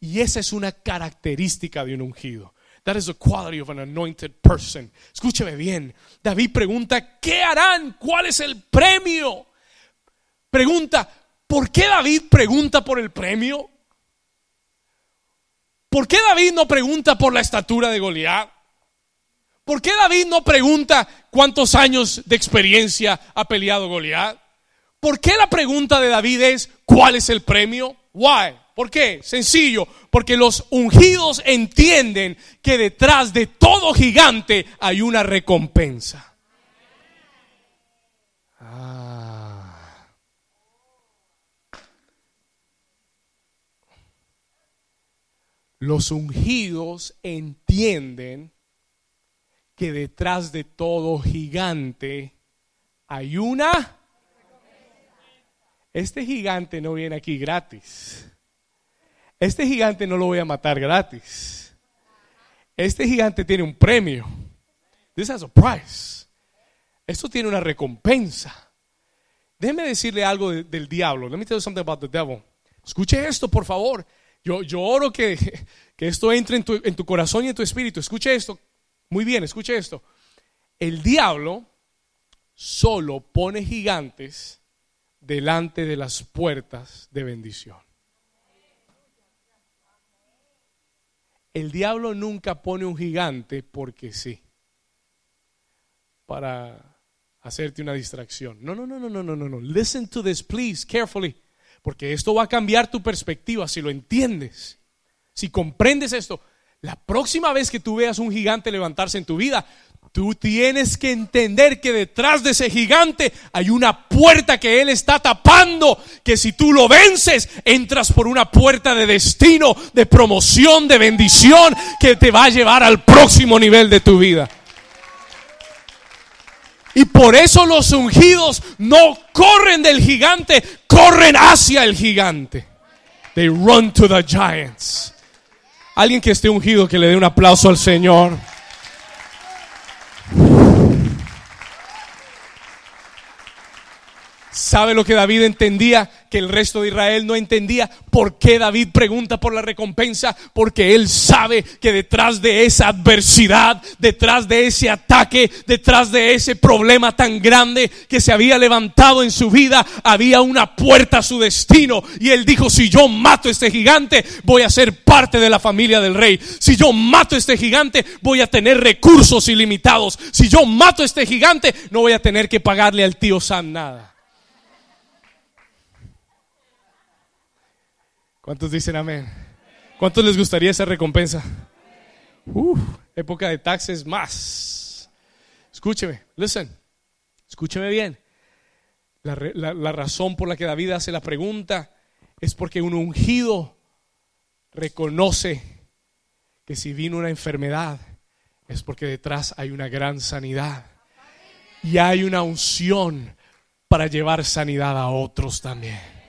[SPEAKER 1] Y esa es una característica de un ungido. That is the quality of an anointed person. Escúcheme bien. David pregunta, ¿qué harán? ¿Cuál es el premio? Pregunta, ¿por qué David pregunta por el premio? ¿Por qué David no pregunta por la estatura de Goliat? ¿Por qué David no pregunta cuántos años de experiencia ha peleado Goliat? ¿Por qué la pregunta de David es cuál es el premio? Why? ¿Por qué? Sencillo, porque los ungidos entienden que detrás de todo gigante hay una recompensa. Ah. Los ungidos entienden que detrás de todo gigante hay una... Este gigante no viene aquí gratis. Este gigante no lo voy a matar gratis. Este gigante tiene un premio. This has a price. Esto tiene una recompensa. Déjeme decirle algo del diablo. Let me tell you something about the devil. Escuche esto, por favor. Yo, yo oro que, <laughs> que esto entre en tu, en tu corazón y en tu espíritu. Escuche esto. Muy bien, escuche esto. El diablo solo pone gigantes delante de las puertas de bendición. El diablo nunca pone un gigante porque sí, para hacerte una distracción. No, no, no, no, no, no, no. Listen to this, please, carefully, porque esto va a cambiar tu perspectiva si lo entiendes. Si comprendes esto, la próxima vez que tú veas un gigante levantarse en tu vida, Tú tienes que entender que detrás de ese gigante hay una puerta que Él está tapando, que si tú lo vences, entras por una puerta de destino, de promoción, de bendición, que te va a llevar al próximo nivel de tu vida. Y por eso los ungidos no corren del gigante, corren hacia el gigante. They run to the giants. Alguien que esté ungido, que le dé un aplauso al Señor. ¿Sabe lo que David entendía? Que el resto de Israel no entendía. ¿Por qué David pregunta por la recompensa? Porque él sabe que detrás de esa adversidad, detrás de ese ataque, detrás de ese problema tan grande que se había levantado en su vida, había una puerta a su destino. Y él dijo, si yo mato a este gigante, voy a ser parte de la familia del rey. Si yo mato a este gigante, voy a tener recursos ilimitados. Si yo mato a este gigante, no voy a tener que pagarle al tío Sam nada. ¿Cuántos dicen amén? ¿Cuántos les gustaría esa recompensa? época de taxes más. Escúcheme, listen, escúcheme bien. La, la razón por la que David hace la pregunta es porque un ungido reconoce que si vino una enfermedad es porque detrás hay una gran sanidad y hay una unción para llevar sanidad a otros también.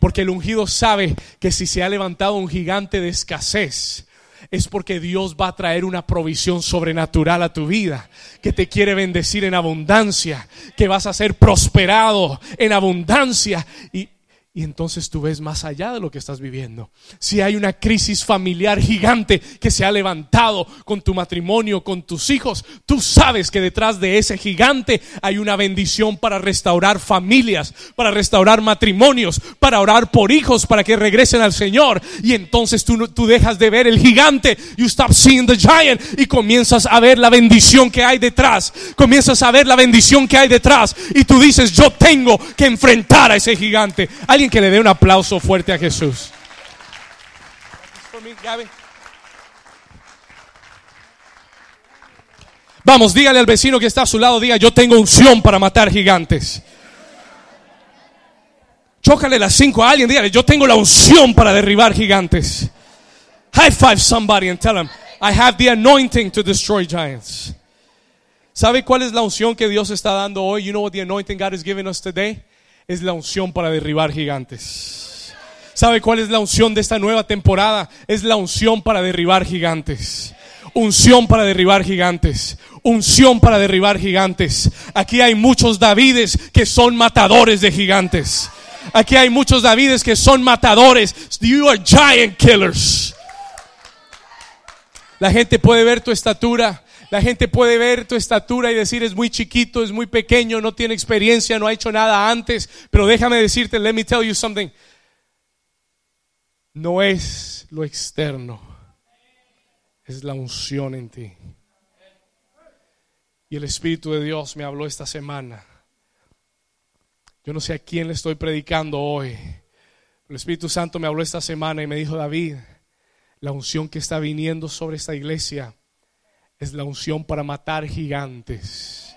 [SPEAKER 1] Porque el ungido sabe que si se ha levantado un gigante de escasez, es porque Dios va a traer una provisión sobrenatural a tu vida, que te quiere bendecir en abundancia, que vas a ser prosperado en abundancia. Y y entonces tú ves más allá de lo que estás viviendo. Si hay una crisis familiar gigante que se ha levantado con tu matrimonio, con tus hijos, tú sabes que detrás de ese gigante hay una bendición para restaurar familias, para restaurar matrimonios, para orar por hijos, para que regresen al Señor. Y entonces tú, tú dejas de ver el gigante, you stop seeing the giant y comienzas a ver la bendición que hay detrás. Comienzas a ver la bendición que hay detrás y tú dices, yo tengo que enfrentar a ese gigante que le dé un aplauso fuerte a Jesús. Vamos, dígale al vecino que está a su lado, diga, yo tengo unción para matar gigantes. Chócale las cinco a alguien, dígale, yo tengo la unción para derribar gigantes. High five somebody and tell them, I have the anointing to destroy giants. ¿Sabe cuál es la unción que Dios está dando hoy? You know what the anointing God is giving us today? Es la unción para derribar gigantes. ¿Sabe cuál es la unción de esta nueva temporada? Es la unción para derribar gigantes. unción para derribar gigantes. Unción para derribar gigantes. Aquí hay muchos Davides que son matadores de gigantes. Aquí hay muchos Davides que son matadores. You are giant killers. La gente puede ver tu estatura. La gente puede ver tu estatura y decir es muy chiquito, es muy pequeño, no tiene experiencia, no ha hecho nada antes. Pero déjame decirte, let me tell you something. No es lo externo, es la unción en ti. Y el Espíritu de Dios me habló esta semana. Yo no sé a quién le estoy predicando hoy. El Espíritu Santo me habló esta semana y me dijo, David, la unción que está viniendo sobre esta iglesia es la unción para matar gigantes.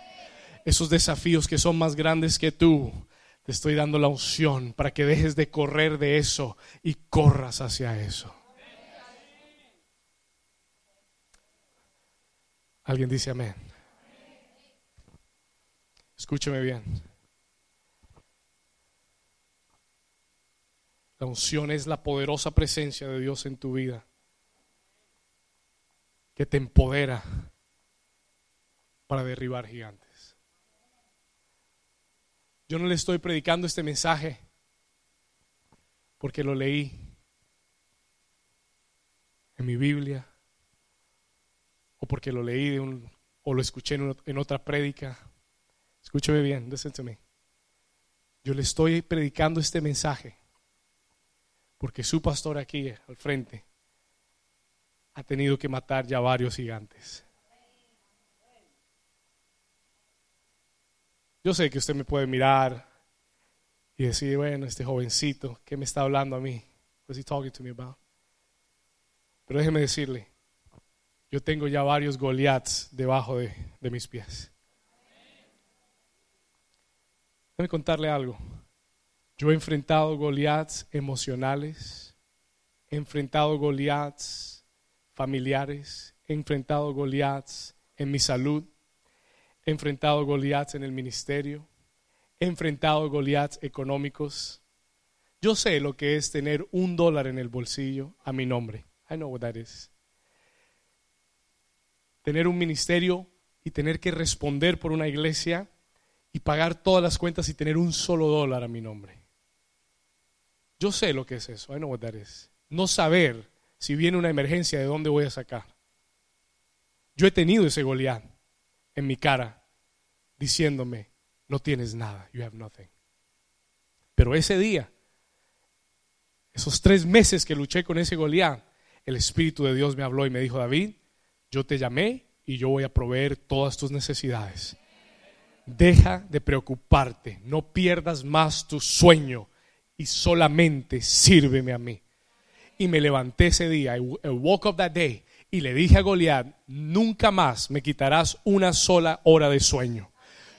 [SPEAKER 1] Esos desafíos que son más grandes que tú, te estoy dando la unción para que dejes de correr de eso y corras hacia eso. Alguien dice amén. Escúcheme bien. La unción es la poderosa presencia de Dios en tu vida que te empodera para derribar gigantes. Yo no le estoy predicando este mensaje porque lo leí en mi Biblia o porque lo leí de un, o lo escuché en, en otra prédica. Escúcheme bien, listen to me. Yo le estoy predicando este mensaje porque su pastor aquí al frente ha tenido que matar ya varios gigantes. Yo sé que usted me puede mirar y decir, bueno, este jovencito, ¿qué me está hablando a mí? What's he talking to me about? Pero déjeme decirle, yo tengo ya varios Goliaths debajo de, de mis pies. Déjeme contarle algo. Yo he enfrentado Goliaths emocionales, he enfrentado Goliaths familiares, he enfrentado Goliaths en mi salud, he enfrentado Goliaths en el ministerio, he enfrentado Goliaths económicos. Yo sé lo que es tener un dólar en el bolsillo a mi nombre. I know what that is. Tener un ministerio y tener que responder por una iglesia y pagar todas las cuentas y tener un solo dólar a mi nombre. Yo sé lo que es eso. I know what that is. No saber si viene una emergencia, ¿de dónde voy a sacar? Yo he tenido ese Goliat en mi cara diciéndome, no tienes nada, you have nothing. Pero ese día, esos tres meses que luché con ese Goliat, el Espíritu de Dios me habló y me dijo, David, yo te llamé y yo voy a proveer todas tus necesidades. Deja de preocuparte, no pierdas más tu sueño y solamente sírveme a mí y me levanté ese día, I, woke up that day, y le dije a Goliat, nunca más me quitarás una sola hora de sueño.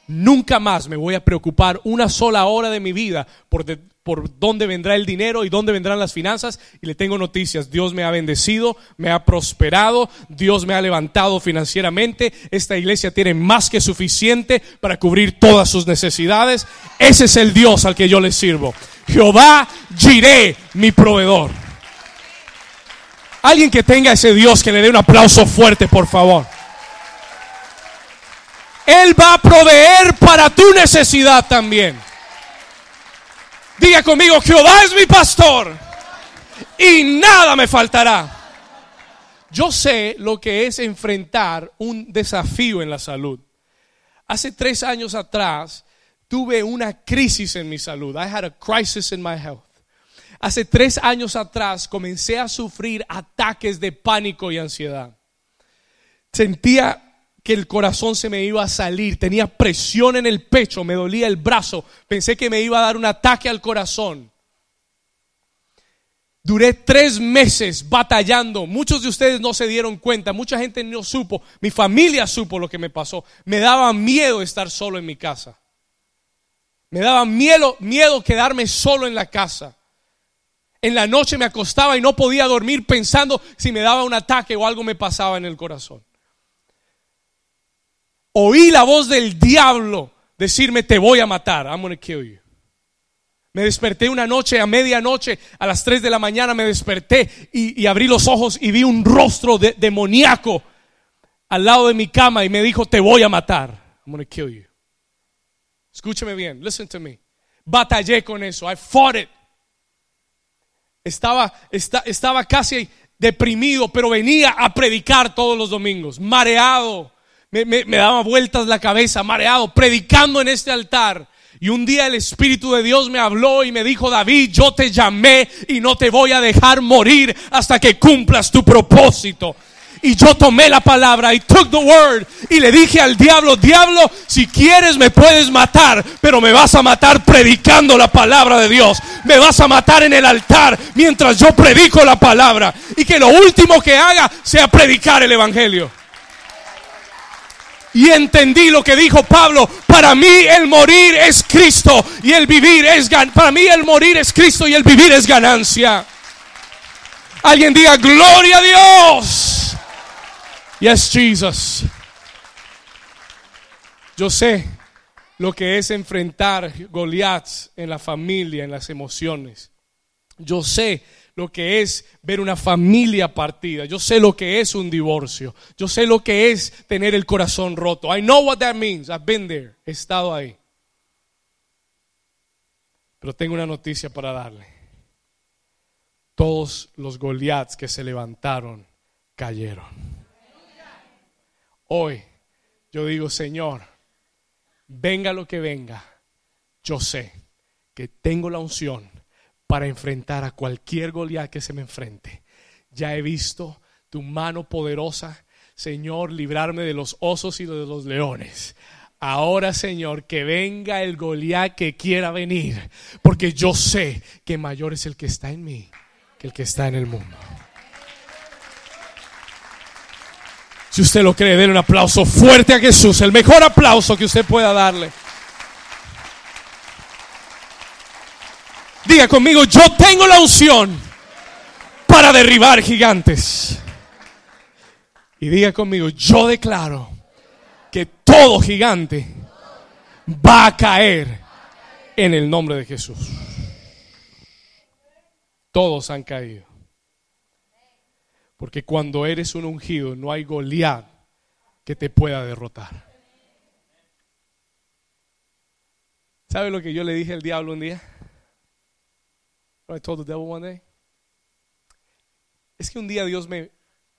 [SPEAKER 1] Nunca más me voy a preocupar una sola hora de mi vida por, por dónde vendrá el dinero y dónde vendrán las finanzas. Y le tengo noticias. Dios me ha bendecido, me ha prosperado, Dios me ha levantado financieramente. Esta iglesia tiene más que suficiente para cubrir todas sus necesidades. Ese es el Dios al que yo le sirvo. Jehová Jiré, mi proveedor. Alguien que tenga ese Dios que le dé un aplauso fuerte, por favor. Él va a proveer para tu necesidad también. Diga conmigo, Jehová es mi pastor y nada me faltará. Yo sé lo que es enfrentar un desafío en la salud. Hace tres años atrás tuve una crisis en mi salud. I had a crisis in my health. Hace tres años atrás comencé a sufrir ataques de pánico y ansiedad. Sentía que el corazón se me iba a salir, tenía presión en el pecho, me dolía el brazo, pensé que me iba a dar un ataque al corazón. Duré tres meses batallando. Muchos de ustedes no se dieron cuenta. Mucha gente no supo. Mi familia supo lo que me pasó. Me daba miedo estar solo en mi casa. Me daba miedo, miedo quedarme solo en la casa en la noche me acostaba y no podía dormir pensando si me daba un ataque o algo me pasaba en el corazón. Oí la voz del diablo decirme, te voy a matar, I'm gonna kill you. Me desperté una noche, a medianoche, a las 3 de la mañana me desperté y, abrí los ojos y vi un rostro demoníaco al lado de mi cama y me dijo, te voy a matar. I'm to kill you. Escúcheme bien, listen to me. Batallé con eso. I fought it. Estaba, estaba casi deprimido, pero venía a predicar todos los domingos, mareado. Me, me, me daba vueltas la cabeza, mareado, predicando en este altar. Y un día el Espíritu de Dios me habló y me dijo, David, yo te llamé y no te voy a dejar morir hasta que cumplas tu propósito. Y yo tomé la palabra y took the word y le dije al diablo, diablo, si quieres me puedes matar, pero me vas a matar predicando la palabra de Dios. Me vas a matar en el altar mientras yo predico la palabra. Y que lo último que haga sea predicar el Evangelio. Y entendí lo que dijo Pablo, para mí el morir es Cristo y el vivir es para mí el morir es Cristo y el vivir es ganancia. Alguien diga gloria a Dios. Yes, Jesus. Yo sé lo que es enfrentar Goliath en la familia, en las emociones. Yo sé lo que es ver una familia partida. Yo sé lo que es un divorcio. Yo sé lo que es tener el corazón roto. I know what that means. I've been there. He estado ahí. Pero tengo una noticia para darle. Todos los Goliaths que se levantaron cayeron. Hoy yo digo, Señor, venga lo que venga, yo sé que tengo la unción para enfrentar a cualquier Goliat que se me enfrente. Ya he visto tu mano poderosa, Señor, librarme de los osos y de los leones. Ahora, Señor, que venga el Goliat que quiera venir, porque yo sé que mayor es el que está en mí que el que está en el mundo. Si usted lo cree, denle un aplauso fuerte a Jesús, el mejor aplauso que usted pueda darle. Diga conmigo, yo tengo la unción para derribar gigantes. Y diga conmigo, yo declaro que todo gigante va a caer en el nombre de Jesús. Todos han caído. Porque cuando eres un ungido no hay Goliat que te pueda derrotar. ¿Sabe lo que yo le dije al diablo un día? I told the devil one day. Es que un día Dios me,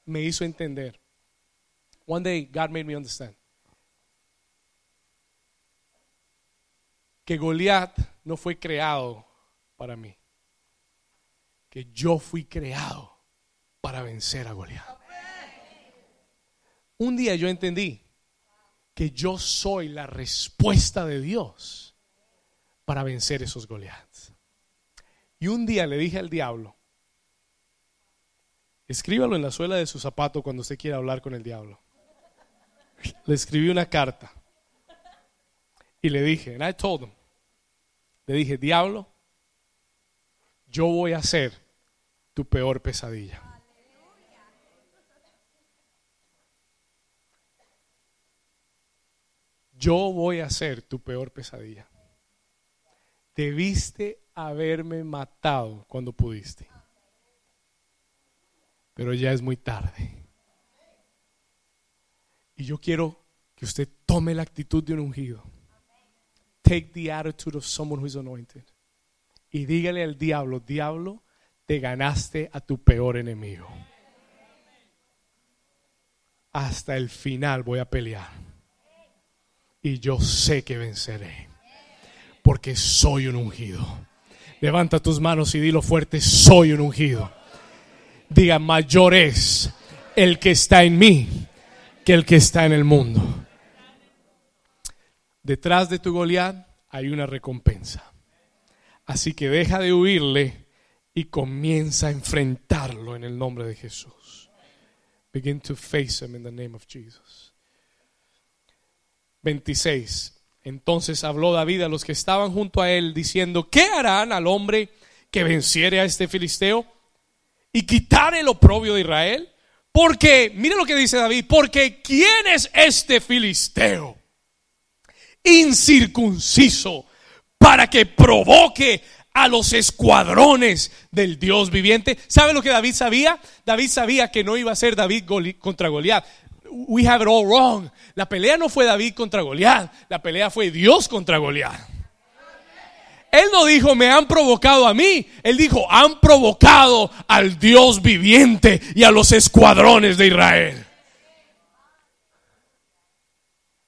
[SPEAKER 1] me hizo entender. One day God made me understand. Que Goliat no fue creado para mí. Que yo fui creado para vencer a Goliat. Un día yo entendí que yo soy la respuesta de Dios para vencer esos Goliaths. Y un día le dije al diablo, escríbalo en la suela de su zapato cuando usted quiera hablar con el diablo. Le escribí una carta y le dije, and I told him, le dije, diablo, yo voy a ser tu peor pesadilla. Yo voy a ser tu peor pesadilla. Debiste haberme matado cuando pudiste. Pero ya es muy tarde. Y yo quiero que usted tome la actitud de un ungido. Take the attitude of someone who is anointed. Y dígale al diablo, diablo, te ganaste a tu peor enemigo. Hasta el final voy a pelear y yo sé que venceré, porque soy un ungido. Levanta tus manos y dilo fuerte, soy un ungido. Diga, mayor es el que está en mí que el que está en el mundo. Detrás de tu Goliat hay una recompensa. Así que deja de huirle y comienza a enfrentarlo en el nombre de Jesús. Begin to face him in the name of Jesus. 26. Entonces habló David a los que estaban junto a él diciendo, ¿qué harán al hombre que venciere a este filisteo y quitare el oprobio de Israel? Porque, mire lo que dice David, porque ¿quién es este filisteo? Incircunciso para que provoque a los escuadrones del Dios viviente. ¿Sabe lo que David sabía? David sabía que no iba a ser David contra Goliat we have it all wrong. La pelea no fue David contra Goliat, la pelea fue Dios contra Goliat. Él no dijo, me han provocado a mí. Él dijo, han provocado al Dios viviente y a los escuadrones de Israel.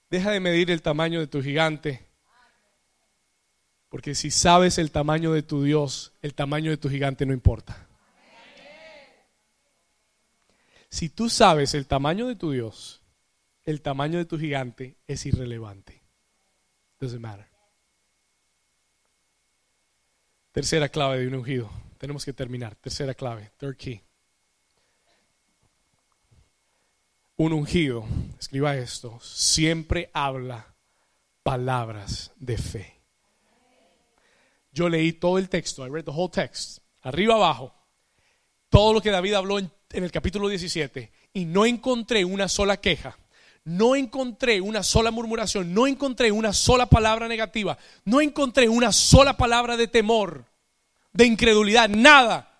[SPEAKER 1] Deja de medir el tamaño de tu gigante. Porque si sabes el tamaño de tu Dios, el tamaño de tu gigante no importa. Si tú sabes el tamaño de tu Dios, el tamaño de tu gigante es irrelevante. Doesn't matter. Tercera clave de un ungido. Tenemos que terminar. Tercera clave. Third key. Un ungido, escriba esto, siempre habla palabras de fe. Yo leí todo el texto, I read the whole text, arriba abajo, todo lo que David habló en, en el capítulo 17 y no encontré una sola queja, no encontré una sola murmuración, no encontré una sola palabra negativa, no encontré una sola palabra de temor, de incredulidad, nada.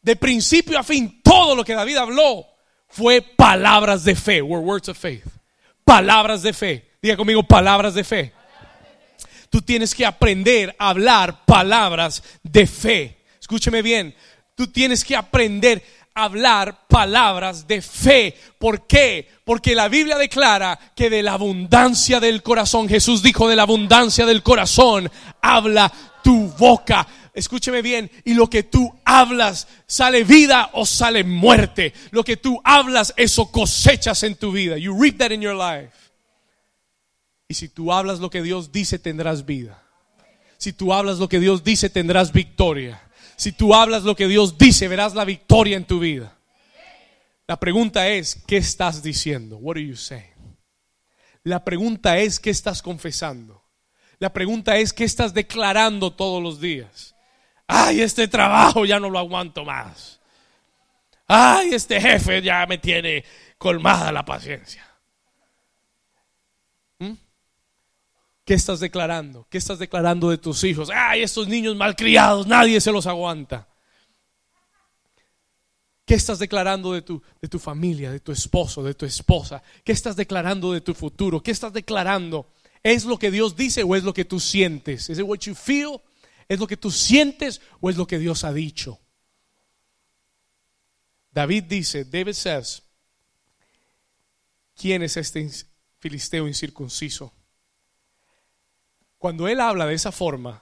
[SPEAKER 1] De principio a fin, todo lo que David habló fue palabras de fe, were words of faith. Palabras de fe. Diga conmigo, palabras de fe. Tú tienes que aprender a hablar palabras de fe. Escúcheme bien. Tú tienes que aprender hablar palabras de fe. ¿Por qué? Porque la Biblia declara que de la abundancia del corazón, Jesús dijo, de la abundancia del corazón, habla tu boca. Escúcheme bien, y lo que tú hablas, sale vida o sale muerte. Lo que tú hablas, eso cosechas en tu vida. You reap that in your life. Y si tú hablas lo que Dios dice, tendrás vida. Si tú hablas lo que Dios dice, tendrás victoria. Si tú hablas lo que Dios dice, verás la victoria en tu vida. La pregunta es, ¿qué estás diciendo? What are you saying? La pregunta es, ¿qué estás confesando? La pregunta es, ¿qué estás declarando todos los días? Ay, este trabajo ya no lo aguanto más. Ay, este jefe ya me tiene colmada la paciencia. ¿Qué estás declarando? ¿Qué estás declarando de tus hijos? Ay, estos niños malcriados, nadie se los aguanta. ¿Qué estás declarando de tu, de tu familia, de tu esposo, de tu esposa? ¿Qué estás declarando de tu futuro? ¿Qué estás declarando? ¿Es lo que Dios dice o es lo que tú sientes? ¿Es what you feel? ¿Es lo que tú sientes o es lo que Dios ha dicho? David dice, David says, ¿quién es este filisteo incircunciso? Cuando él habla de esa forma,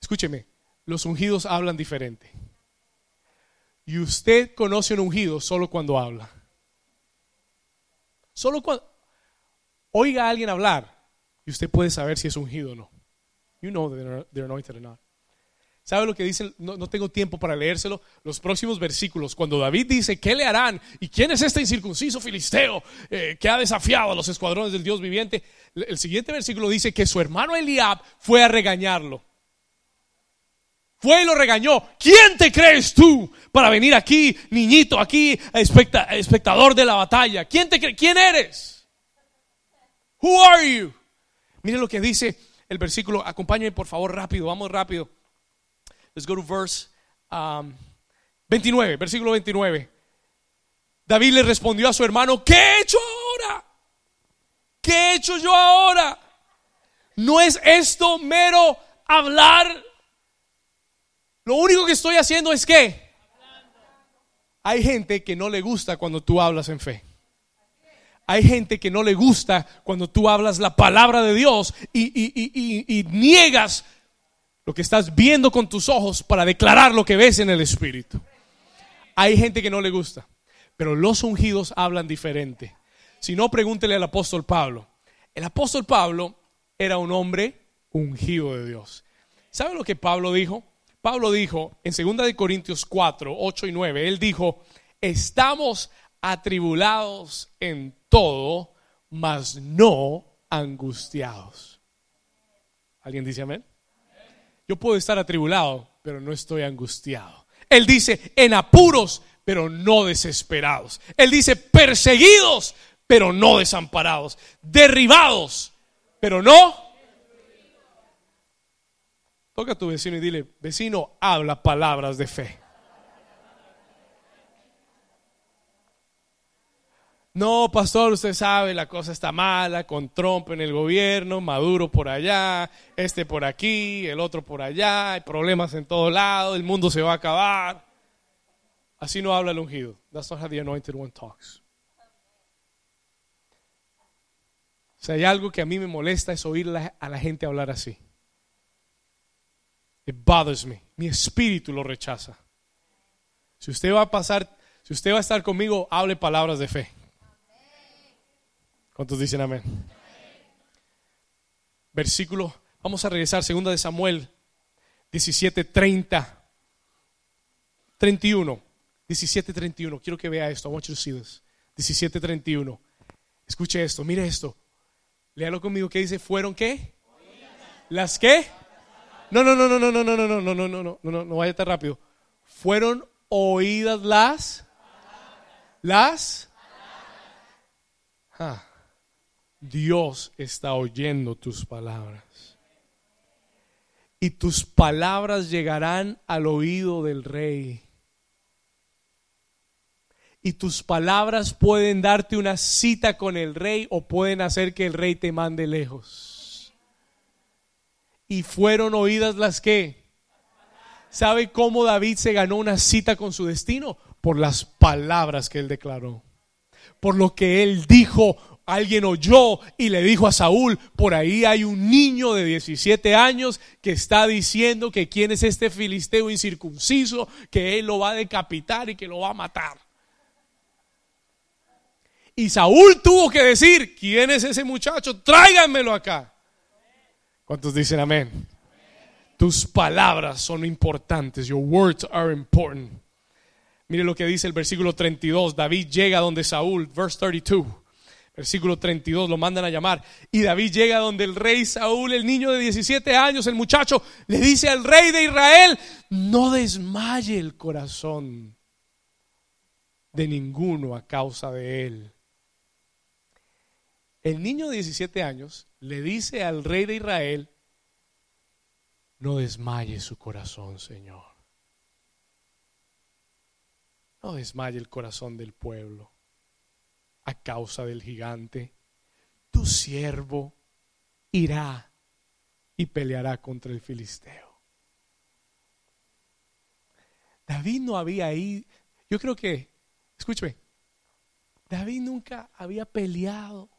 [SPEAKER 1] escúcheme, los ungidos hablan diferente. Y usted conoce un ungido solo cuando habla. Solo cuando oiga a alguien hablar y usted puede saber si es ungido o no. You know that they're anointed or not. ¿Sabe lo que dice? No, tengo tiempo para leérselo. Los próximos versículos, cuando David dice, ¿qué le harán? ¿Y quién es este incircunciso filisteo eh, que ha desafiado a los escuadrones del Dios viviente? El siguiente versículo dice que su hermano Eliab fue a regañarlo. Fue y lo regañó. ¿Quién te crees tú para venir aquí, niñito, aquí, espectador de la batalla? ¿Quién, te ¿Quién eres? Who are you? Mire lo que dice el versículo. Acompáñame por favor rápido, vamos rápido. Let's go to verse 29, um, versículo 29. David le respondió a su hermano, ¿qué he hecho ahora? ¿Qué he hecho yo ahora? ¿No es esto mero hablar? Lo único que estoy haciendo es que hay gente que no le gusta cuando tú hablas en fe. Hay gente que no le gusta cuando tú hablas la palabra de Dios y, y niegas lo que estás viendo con tus ojos para declarar lo que ves en el Espíritu. Hay gente que no le gusta, pero los ungidos hablan diferente. Si no, pregúntele al apóstol Pablo. El apóstol Pablo era un hombre ungido de Dios. ¿Sabe lo que Pablo dijo? Pablo dijo en 2 de Corintios 4, 8 y 9, él dijo, "Estamos atribulados en todo, mas no angustiados." ¿Alguien dice amén? Yo puedo estar atribulado, pero no estoy angustiado. Él dice, en apuros, pero no desesperados. Él dice, perseguidos, pero no desamparados. Derribados, pero no. Toca a tu vecino y dile, vecino, habla palabras de fe. No, pastor, usted sabe, la cosa está mala, con Trump en el gobierno, Maduro por allá, este por aquí, el otro por allá, hay problemas en todo lado, el mundo se va a acabar. Así no habla el ungido. That's not how the anointed one talks. Si hay algo que a mí me molesta es oír a la gente hablar así. It bothers me. Mi espíritu lo rechaza. Si usted va a pasar, si usted va a estar conmigo, hable palabras de fe. ¿Cuántos dicen amén? Versículo, vamos a regresar, segunda de Samuel 17, 30, 31. 17, 31. Quiero que vea esto. I want to see this. 17, 31. Escuche esto, mire esto. Léalo conmigo. ¿Qué dice? ¿Fueron qué? ¿Las qué? No, no, no, no, no, no, no, no, no, no, no, no, no, no, no vaya tan rápido. Fueron oídas las las ah. Dios está oyendo tus palabras. Y tus palabras llegarán al oído del rey. Y tus palabras pueden darte una cita con el rey o pueden hacer que el rey te mande lejos. Y fueron oídas las que. ¿Sabe cómo David se ganó una cita con su destino? Por las palabras que él declaró. Por lo que él dijo alguien oyó y le dijo a Saúl, por ahí hay un niño de 17 años que está diciendo que quién es este filisteo incircunciso, que él lo va a decapitar y que lo va a matar. Y Saúl tuvo que decir, ¿quién es ese muchacho? Tráiganmelo acá. ¿Cuántos dicen amén? Tus palabras son importantes. Your words are important. Mire lo que dice el versículo 32. David llega donde Saúl, verse 32. Versículo 32, lo mandan a llamar. Y David llega donde el rey Saúl, el niño de 17 años, el muchacho, le dice al rey de Israel, no desmaye el corazón de ninguno a causa de él. El niño de 17 años le dice al rey de Israel, no desmaye su corazón, Señor. No desmaye el corazón del pueblo a causa del gigante, tu siervo irá y peleará contra el filisteo. David no había ido, yo creo que, escúcheme, David nunca había peleado.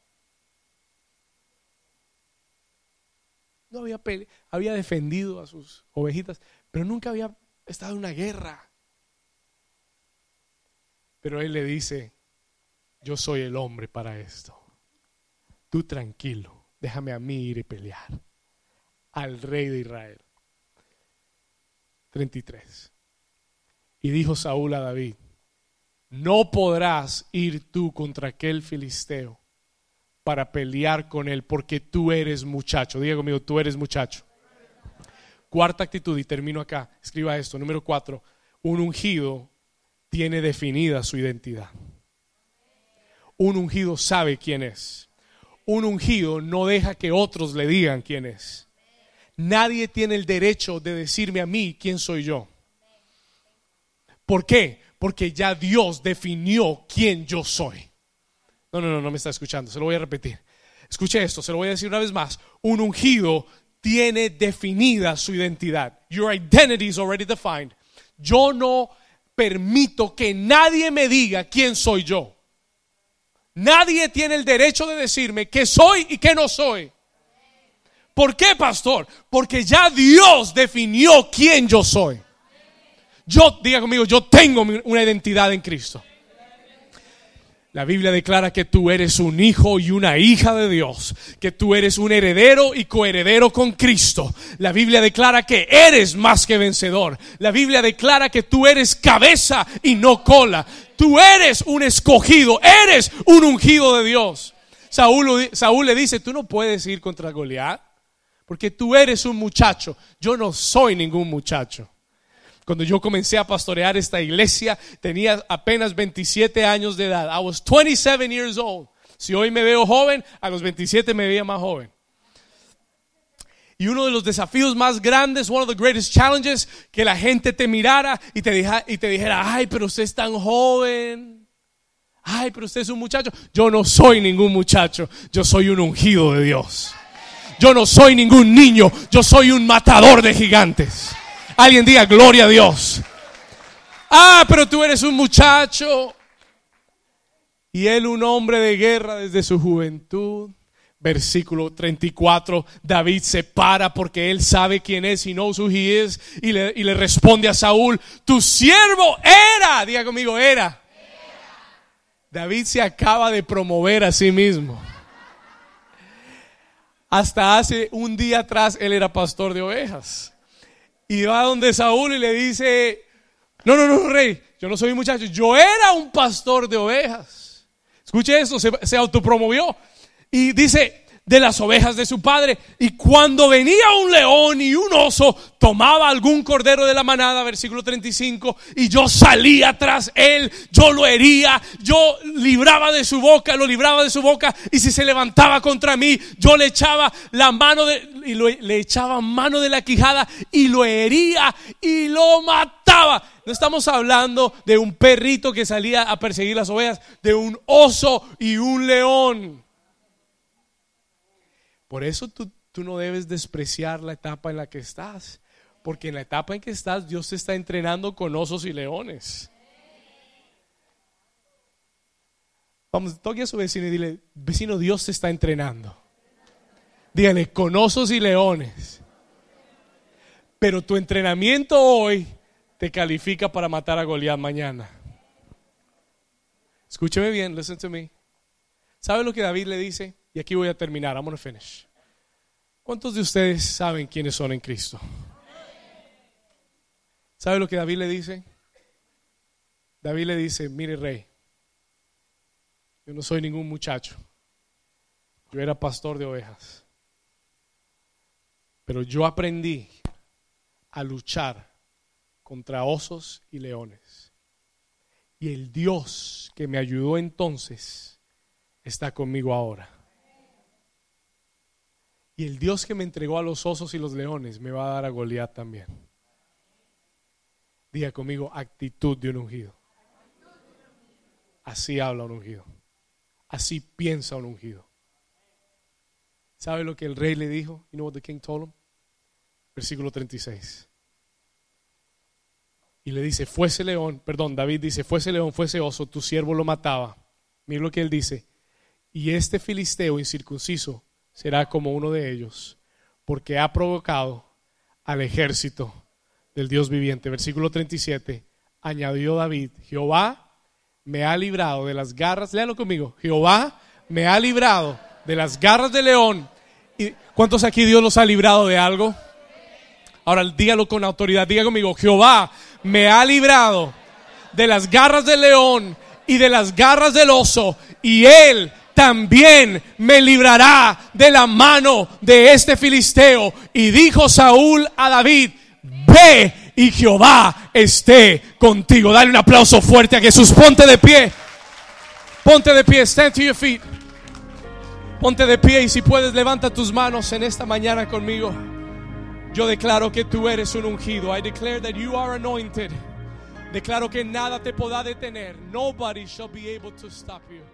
[SPEAKER 1] No había peleado, había defendido a sus ovejitas, pero nunca había estado en una guerra. Pero él le dice, yo soy el hombre para esto. Tú tranquilo, déjame a mí ir y pelear al rey de Israel. 33. Y dijo Saúl a David, no podrás ir tú contra aquel filisteo para pelear con él, porque tú eres muchacho. Diga conmigo, tú eres muchacho. Cuarta actitud, y termino acá. Escriba esto. Número cuatro, un ungido tiene definida su identidad un ungido sabe quién es. Un ungido no deja que otros le digan quién es. Nadie tiene el derecho de decirme a mí quién soy yo. ¿Por qué? Porque ya Dios definió quién yo soy. No, no, no, no me está escuchando, se lo voy a repetir. Escuche esto, se lo voy a decir una vez más. Un ungido tiene definida su identidad. Your identity is already defined. Yo no permito que nadie me diga quién soy yo. Nadie tiene el derecho de decirme que soy y que no soy. ¿Por qué, pastor? Porque ya Dios definió quién yo soy. Yo, diga conmigo, yo tengo una identidad en Cristo. La Biblia declara que tú eres un hijo y una hija de Dios, que tú eres un heredero y coheredero con Cristo. La Biblia declara que eres más que vencedor. La Biblia declara que tú eres cabeza y no cola. Tú eres un escogido, eres un ungido de Dios. Saúl, le dice, tú no puedes ir contra Goliat, porque tú eres un muchacho. Yo no soy ningún muchacho. Cuando yo comencé a pastorear esta iglesia, tenía apenas 27 años de edad. I was 27 years old. Si hoy me veo joven, a los 27 me veía más joven. Y uno de los desafíos más grandes, one of the greatest challenges, que la gente te mirara y te, y te dijera, ay, pero usted es tan joven. Ay, pero usted es un muchacho. Yo no soy ningún muchacho. Yo soy un ungido de Dios. Yo no soy ningún niño. Yo soy un matador de gigantes. Alguien diga gloria a Dios. Ah, pero tú eres un muchacho. Y él un hombre de guerra desde su juventud. Versículo 34, David se para porque él sabe quién es, y knows who he is, y le, y le responde a Saúl, tu siervo era, diga conmigo, era. David se acaba de promover a sí mismo. Hasta hace un día atrás él era pastor de ovejas. Y va donde Saúl y le dice, no, no, no, rey, yo no soy un muchacho, yo era un pastor de ovejas. Escuche esto, se, se autopromovió. Y dice, de las ovejas de su padre. Y cuando venía un león y un oso, tomaba algún cordero de la manada, versículo 35, y yo salía tras él, yo lo hería, yo libraba de su boca, lo libraba de su boca, y si se levantaba contra mí, yo le echaba la mano de, y le echaba mano de la quijada y lo hería y lo mataba. No estamos hablando de un perrito que salía a perseguir las ovejas, de un oso y un león. Por eso tú, tú no debes despreciar la etapa en la que estás. Porque en la etapa en que estás, Dios te está entrenando con osos y leones. Vamos, toque a su vecino y dile, vecino, Dios te está entrenando. Dígale, con osos y leones. Pero tu entrenamiento hoy te califica para matar a Goliat mañana. Escúcheme bien, listen to me. ¿Sabe lo que David le dice? Y aquí voy a terminar. I'm gonna finish. ¿Cuántos de ustedes saben quiénes son en Cristo? ¿Sabe lo que David le dice? David le dice, mire rey, yo no soy ningún muchacho. Yo era pastor de ovejas. Pero yo aprendí a luchar contra osos y leones. Y el Dios que me ayudó entonces está conmigo ahora. Y el Dios que me entregó a los osos y los leones me va a dar a Goliat también. Diga conmigo, actitud de un ungido. Así habla un ungido. Así piensa un ungido. ¿Sabe lo que el rey le dijo? You know what the king told him? Versículo 36. Y le dice, fuese león, perdón, David dice, fuese león, fuese oso, tu siervo lo mataba. Mira lo que él dice. Y este filisteo incircunciso será como uno de ellos, porque ha provocado al ejército del Dios viviente. Versículo 37. Añadió David, Jehová me ha librado de las garras, léalo conmigo, Jehová me ha librado de las garras del león. ¿Y ¿Cuántos aquí Dios los ha librado de algo? Ahora dígalo con autoridad, diga conmigo, Jehová me ha librado de las garras del león y de las garras del oso, y él también me librará de la mano de este filisteo. Y dijo Saúl a David, ve y Jehová esté contigo. Dale un aplauso fuerte a Jesús. Ponte de pie. Ponte de pie. Stand to your feet. Ponte de pie y si puedes levanta tus manos en esta mañana conmigo. Yo declaro que tú eres un ungido. I declare that you are anointed. Declaro que nada te podrá detener. Nobody shall be able to stop you.